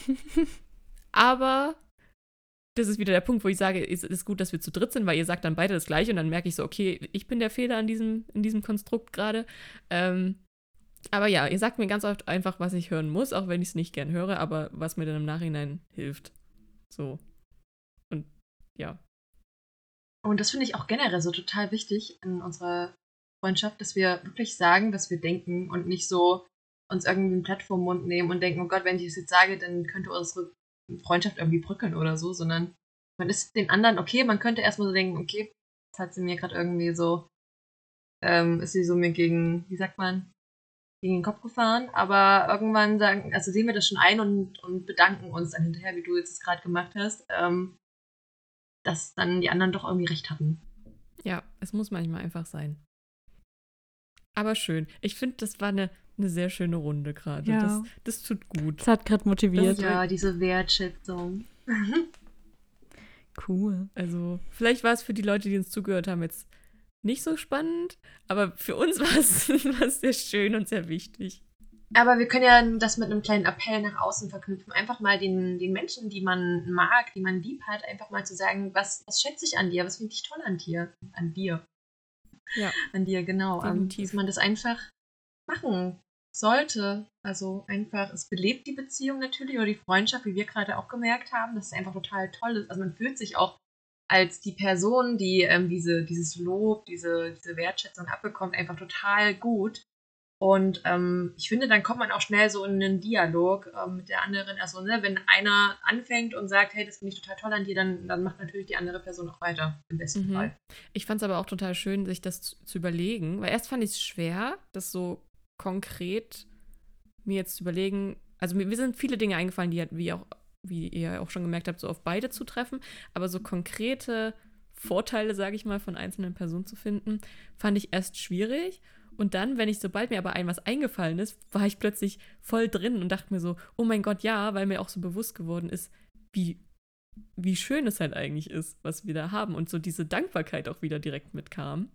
aber das ist wieder der Punkt, wo ich sage, es ist gut, dass wir zu dritt sind, weil ihr sagt dann beide das Gleiche und dann merke ich so, okay, ich bin der Fehler an diesem, in diesem Konstrukt gerade. Ähm, aber ja, ihr sagt mir ganz oft einfach, was ich hören muss, auch wenn ich es nicht gern höre, aber was mir dann im Nachhinein hilft. So. Und ja. Und das finde ich auch generell so total wichtig in unserer Freundschaft, dass wir wirklich sagen, was wir denken und nicht so uns irgendwie ein Blatt vom Mund nehmen und denken, oh Gott, wenn ich das jetzt sage, dann könnte unsere Freundschaft irgendwie brückeln oder so, sondern man ist den anderen, okay, man könnte erstmal so denken, okay, jetzt hat sie mir gerade irgendwie so, ähm, ist sie so mir gegen, wie sagt man, gegen den Kopf gefahren, aber irgendwann sagen, also sehen wir das schon ein und, und bedanken uns dann hinterher, wie du jetzt es gerade gemacht hast, ähm, dass dann die anderen doch irgendwie recht hatten. Ja, es muss manchmal einfach sein. Aber schön. Ich finde, das war eine, eine sehr schöne Runde gerade. Ja. Das, das tut gut. Das hat gerade motiviert. Ja, diese Wertschätzung. Cool. Also, vielleicht war es für die Leute, die uns zugehört haben, jetzt nicht so spannend, aber für uns war es, sehr schön und sehr wichtig. Aber wir können ja das mit einem kleinen Appell nach außen verknüpfen. Einfach mal den, den Menschen, die man mag, die man lieb hat, einfach mal zu sagen, was, was schätze ich an dir, was finde ich toll an dir. An dir. Ja. An dir, genau. Ähm, Definitiv. dass man das einfach machen sollte. Also einfach, es belebt die Beziehung natürlich oder die Freundschaft, wie wir gerade auch gemerkt haben, dass es einfach total toll ist. Also man fühlt sich auch als die Person, die ähm, diese, dieses Lob, diese, diese Wertschätzung abbekommt, einfach total gut. Und ähm, ich finde, dann kommt man auch schnell so in einen Dialog ähm, mit der anderen. Also, ne, wenn einer anfängt und sagt, hey, das finde ich total toll an dir, dann, dann macht natürlich die andere Person auch weiter, im besten Mhm. Fall. Ich fand es aber auch total schön, sich das zu, zu überlegen, weil erst fand ich es schwer, das so konkret mir jetzt zu überlegen. Also mir, mir sind viele Dinge eingefallen, die halt, wie auch, wie ihr auch schon gemerkt habt, so auf beide zu treffen, aber so konkrete Vorteile, sage ich mal, von einzelnen Personen zu finden, fand ich erst schwierig. Und dann, wenn ich, sobald mir aber ein was eingefallen ist, war ich plötzlich voll drin und dachte mir so, oh mein Gott, ja, weil mir auch so bewusst geworden ist, wie, wie schön es halt eigentlich ist, was wir da haben. Und so diese Dankbarkeit auch wieder direkt mitkam.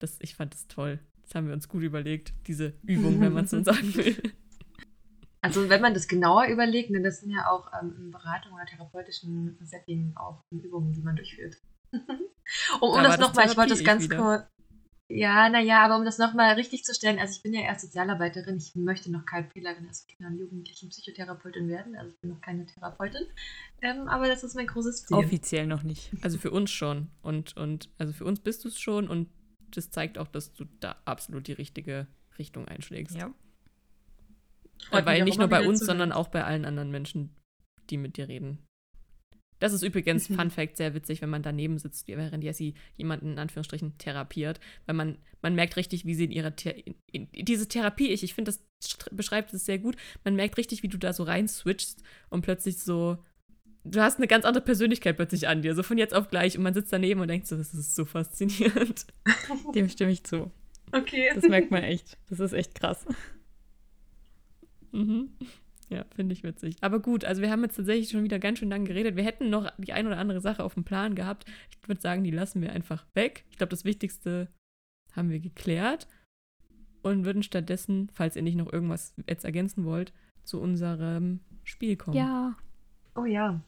Das, ich fand das toll. Das haben wir uns gut überlegt, diese Übung, wenn man es so sagen will. Also wenn man das genauer überlegt, denn das sind ja auch ähm, in Beratung oder therapeutischen Setting auch Übungen, die man durchführt. um um Da das nochmal, ich wollte das ganz kurz. Ja, naja, aber um das nochmal richtig zu stellen, also ich bin ja erst Sozialarbeiterin, ich möchte noch keine Fehlerin als Kinder- und Jugendlichen Psychotherapeutin werden, also ich bin noch keine Therapeutin. Ähm, aber das ist mein großes Ziel. Offiziell noch nicht. Also für uns schon. Und, und also für uns bist du es schon und das zeigt auch, dass du da absolut die richtige Richtung einschlägst. Ja. Freut Äh, weil nicht nur bei uns, sondern auch bei allen anderen Menschen, die mit dir reden. Das ist übrigens, Mhm. Fun Fact, sehr witzig, wenn man daneben sitzt, während Jessie jemanden in Anführungsstrichen therapiert. Weil man, man merkt richtig, wie sie in ihrer Ther in, diese Therapie, ich, ich finde, das beschreibt es sehr gut. Man merkt richtig, wie du da so rein switchst und plötzlich so. Du hast eine ganz andere Persönlichkeit plötzlich an dir, so von jetzt auf gleich. Und man sitzt daneben und denkt so, das ist so faszinierend. Dem stimme ich zu. Okay. Das merkt man echt. Das ist echt krass. Mhm. Ja, finde ich witzig. Aber gut, also wir haben jetzt tatsächlich schon wieder ganz schön lange geredet. Wir hätten noch die ein oder andere Sache auf dem Plan gehabt. Ich würde sagen, die lassen wir einfach weg. Ich glaube, das Wichtigste haben wir geklärt und würden stattdessen, falls ihr nicht noch irgendwas jetzt ergänzen wollt, zu unserem Spiel kommen. Ja. Oh ja.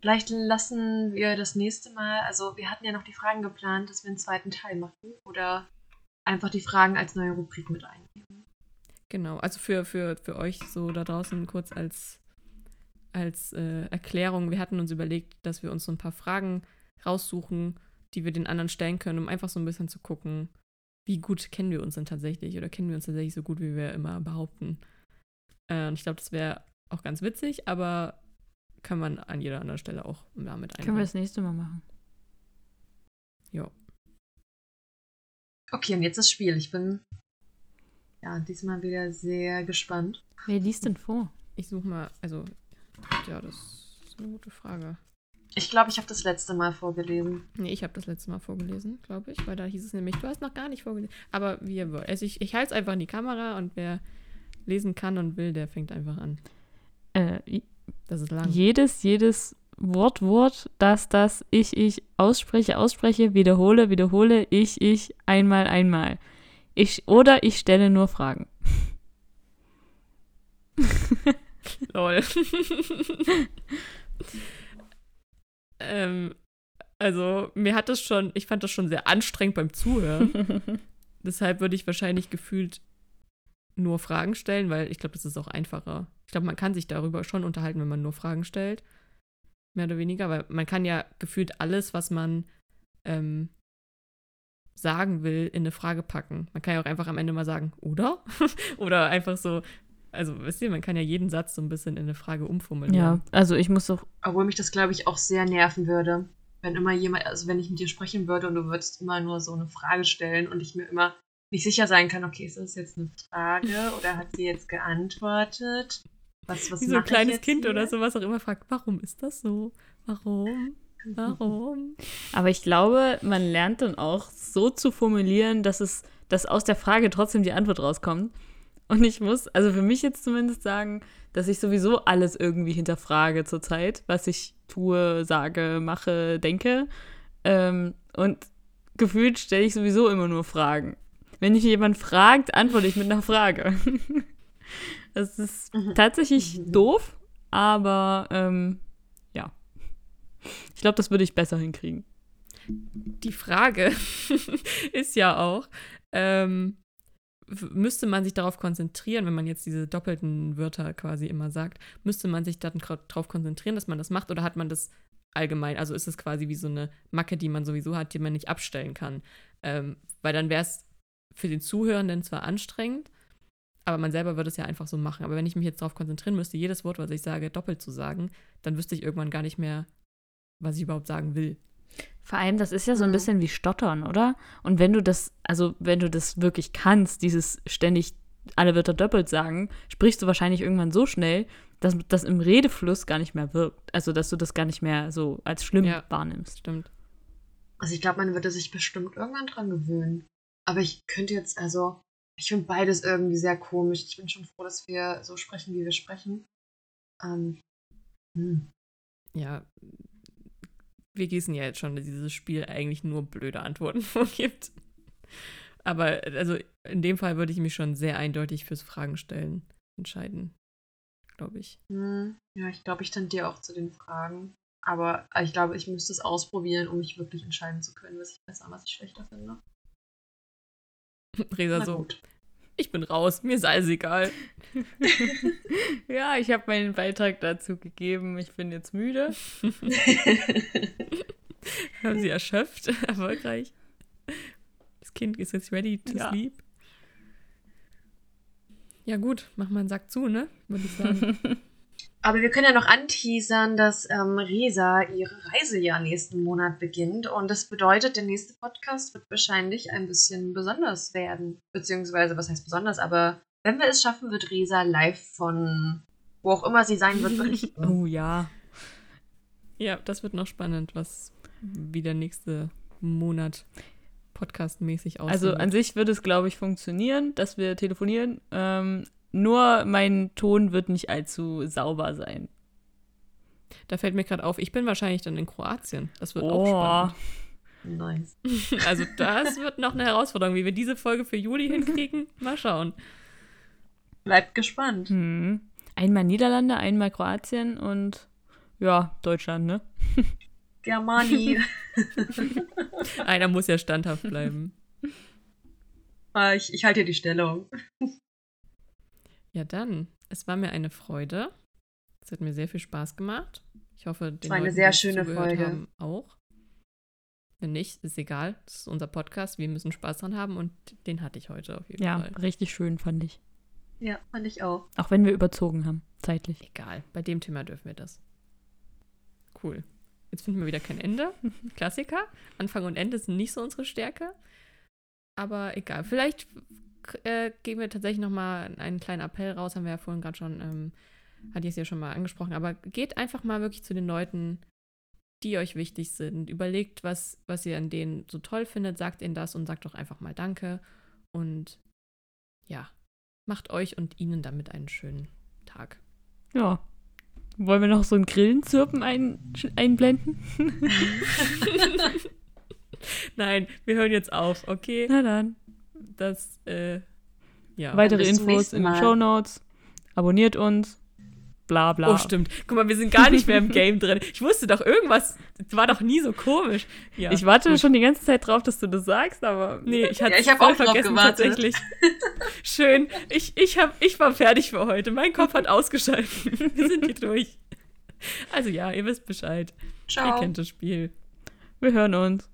Vielleicht lassen wir das nächste Mal, also wir hatten ja noch die Fragen geplant, dass wir einen zweiten Teil machen oder einfach die Fragen als neue Rubrik mit einnehmen. Genau, also für, für, für euch so da draußen kurz als, als äh, Erklärung. Wir hatten uns überlegt, dass wir uns so ein paar Fragen raussuchen, die wir den anderen stellen können, um einfach so ein bisschen zu gucken, wie gut kennen wir uns denn tatsächlich oder kennen wir uns tatsächlich so gut, wie wir immer behaupten. Äh, und ich glaube, das wäre auch ganz witzig, aber kann man an jeder anderen Stelle auch damit Können wir das nächste Mal machen. Ja. Okay, und jetzt das Spiel. Ich bin ja diesmal wieder sehr gespannt. Wer liest denn vor? Ich suche mal, also, ja, das ist eine gute Frage. Ich glaube, ich habe das letzte Mal vorgelesen. Nee, ich habe das letzte Mal vorgelesen, glaube ich, weil da hieß es nämlich, du hast noch gar nicht vorgelesen. Aber wie ihr wollt. Also ich, ich halte es einfach in die Kamera und wer lesen kann und will, der fängt einfach an. Äh, Das ist lang. jedes, jedes Wort, Wort, das, das ich, ich ausspreche, ausspreche, wiederhole, wiederhole, ich, ich, einmal, einmal. Ich, oder ich stelle nur Fragen. Lol. ähm, also, mir hat das schon, ich fand das schon sehr anstrengend beim Zuhören. Deshalb würde ich wahrscheinlich gefühlt nur Fragen stellen, weil ich glaube, das ist auch einfacher. Ich glaube, man kann sich darüber schon unterhalten, wenn man nur Fragen stellt. Mehr oder weniger, weil man kann ja gefühlt alles, was man ähm, sagen will, in eine Frage packen. Man kann ja auch einfach am Ende mal sagen, oder? oder einfach so, also wisst ihr, man kann ja jeden Satz so ein bisschen in eine Frage umformulieren. Ja, also ich muss doch, Obwohl mich das, glaube ich, auch sehr nerven würde. Wenn immer jemand, also wenn ich mit dir sprechen würde und du würdest immer nur so eine Frage stellen und ich mir immer nicht sicher sein kann, okay, ist das jetzt eine Frage oder hat sie jetzt geantwortet? Was, was Wie so ein kleines Kind hier? oder sowas auch immer fragt, warum ist das so? Warum? Warum? aber ich glaube, man lernt dann auch so zu formulieren, dass es, dass aus der Frage trotzdem die Antwort rauskommt. Und ich muss, also für mich jetzt zumindest sagen, dass ich sowieso alles irgendwie hinterfrage zurzeit, was ich tue, sage, mache, denke. Ähm, und gefühlt stelle ich sowieso immer nur Fragen. Wenn mich jemand fragt, antworte ich mit einer Frage. Das ist Mhm. tatsächlich Mhm. doof, aber ähm. Ich glaube, das würde ich besser hinkriegen. Die Frage ist ja auch, ähm, müsste man sich darauf konzentrieren, wenn man jetzt diese doppelten Wörter quasi immer sagt, müsste man sich darauf konzentrieren, dass man das macht oder hat man das allgemein? Also ist es quasi wie so eine Macke, die man sowieso hat, die man nicht abstellen kann? Ähm, weil dann wäre es für den Zuhörenden zwar anstrengend, aber man selber würde es ja einfach so machen. Aber wenn ich mich jetzt darauf konzentrieren müsste, jedes Wort, was ich sage, doppelt zu sagen, dann wüsste ich irgendwann gar nicht mehr, was ich überhaupt sagen will. Vor allem, das ist ja so ein Mhm. bisschen wie Stottern, oder? Und wenn du das, also wenn du das wirklich kannst, dieses ständig alle Wörter doppelt sagen, sprichst du wahrscheinlich irgendwann so schnell, dass das im Redefluss gar nicht mehr wirkt. Also, dass du das gar nicht mehr so als schlimm Ja. wahrnimmst. Stimmt. Also ich glaube, man würde sich bestimmt irgendwann dran gewöhnen. Aber ich könnte jetzt, also, ich finde beides irgendwie sehr komisch. Ich bin schon froh, dass wir so sprechen, wie wir sprechen. Ähm, hm. Ja, wir gießen ja jetzt schon, dass dieses Spiel eigentlich nur blöde Antworten vorgibt. Aber also in dem Fall würde ich mich schon sehr eindeutig fürs Fragen stellen entscheiden, glaube ich. Hm. Ja, ich glaube, ich tendiere auch zu den Fragen. Aber ich glaube, ich müsste es ausprobieren, um mich wirklich entscheiden zu können, was ich besser und was ich schlechter finde. Resa so, gut. Ich bin raus, mir ist alles egal. ja, ich habe meinen Beitrag dazu gegeben. Ich bin jetzt müde. Haben sie erschöpft, erfolgreich. Das Kind ist jetzt ready to Ja. sleep. Ja gut, mach mal einen Sack zu, ne? Würde ich sagen. Aber wir können ja noch anteasern, dass ähm, Resa ihre Reise ja nächsten Monat beginnt. Und das bedeutet, der nächste Podcast wird wahrscheinlich ein bisschen besonders werden. Beziehungsweise, was heißt besonders? Aber wenn wir es schaffen, wird Resa live von wo auch immer sie sein wird berichten. oh ja. ja, das wird noch spannend, was wie der nächste Monat podcastmäßig aussieht. Also an sich wird es, glaube ich, funktionieren, dass wir telefonieren. Ähm, nur mein Ton wird nicht allzu sauber sein. Da fällt mir gerade auf, ich bin wahrscheinlich dann in Kroatien. Das wird Oh. auch nice. spannend. Also das wird noch eine Herausforderung, wie wir diese Folge für Juli hinkriegen. Mal schauen. Bleibt gespannt. Hm. Einmal Niederlande, einmal Kroatien und ja, Deutschland, ne? Germani. Einer muss ja standhaft bleiben. Ah, ich, ich halte hier die Stellung. Ja, dann. Es war mir eine Freude. Es hat mir sehr viel Spaß gemacht. Ich hoffe, den war eine Leuten, sehr die schöne Folge. haben, auch. Wenn nicht, ist egal. Das ist unser Podcast. Wir müssen Spaß dran haben und den hatte ich heute auf jeden Ja, Fall. richtig schön, fand ich. Ja, fand ich auch. Auch wenn wir überzogen haben, zeitlich. Egal. Bei dem Thema dürfen wir das. Cool. Jetzt finden wir wieder kein Ende. Klassiker. Anfang und Ende sind nicht so unsere Stärke. Aber egal. Vielleicht äh, geben wir tatsächlich noch mal einen kleinen Appell raus. Haben wir ja vorhin gerade schon, ähm, hatte ich es ja schon mal angesprochen. Aber geht einfach mal wirklich zu den Leuten, die euch wichtig sind. Überlegt, was, was ihr an denen so toll findet. Sagt ihnen das und sagt doch einfach mal Danke. Und ja, macht euch und ihnen damit einen schönen Tag. Ja. Wollen wir noch so ein Grillenzirpen ein, einblenden? Nein, wir hören jetzt auf, okay? Na dann. Das, äh, ja. Weitere Infos in den. Show Notes. Abonniert uns. Bla bla. Oh, stimmt. Guck mal, wir sind gar nicht mehr im Game drin. Ich wusste doch, irgendwas war doch nie so komisch. Ja, ich warte gut. schon die ganze Zeit drauf, dass du das sagst, aber. Nee, ich hatte Ja, ich hab voll auch drauf vergessen gewartet. tatsächlich. Schön. Ich, ich, hab, ich war fertig für heute. Mein Kopf hat ausgeschaltet. Wir sind hier durch. Also ja, ihr wisst Bescheid. Ihr Ciao. kennt das Spiel. Wir hören uns.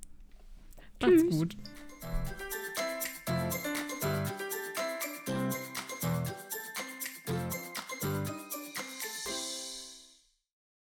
Macht's Tschüss. gut.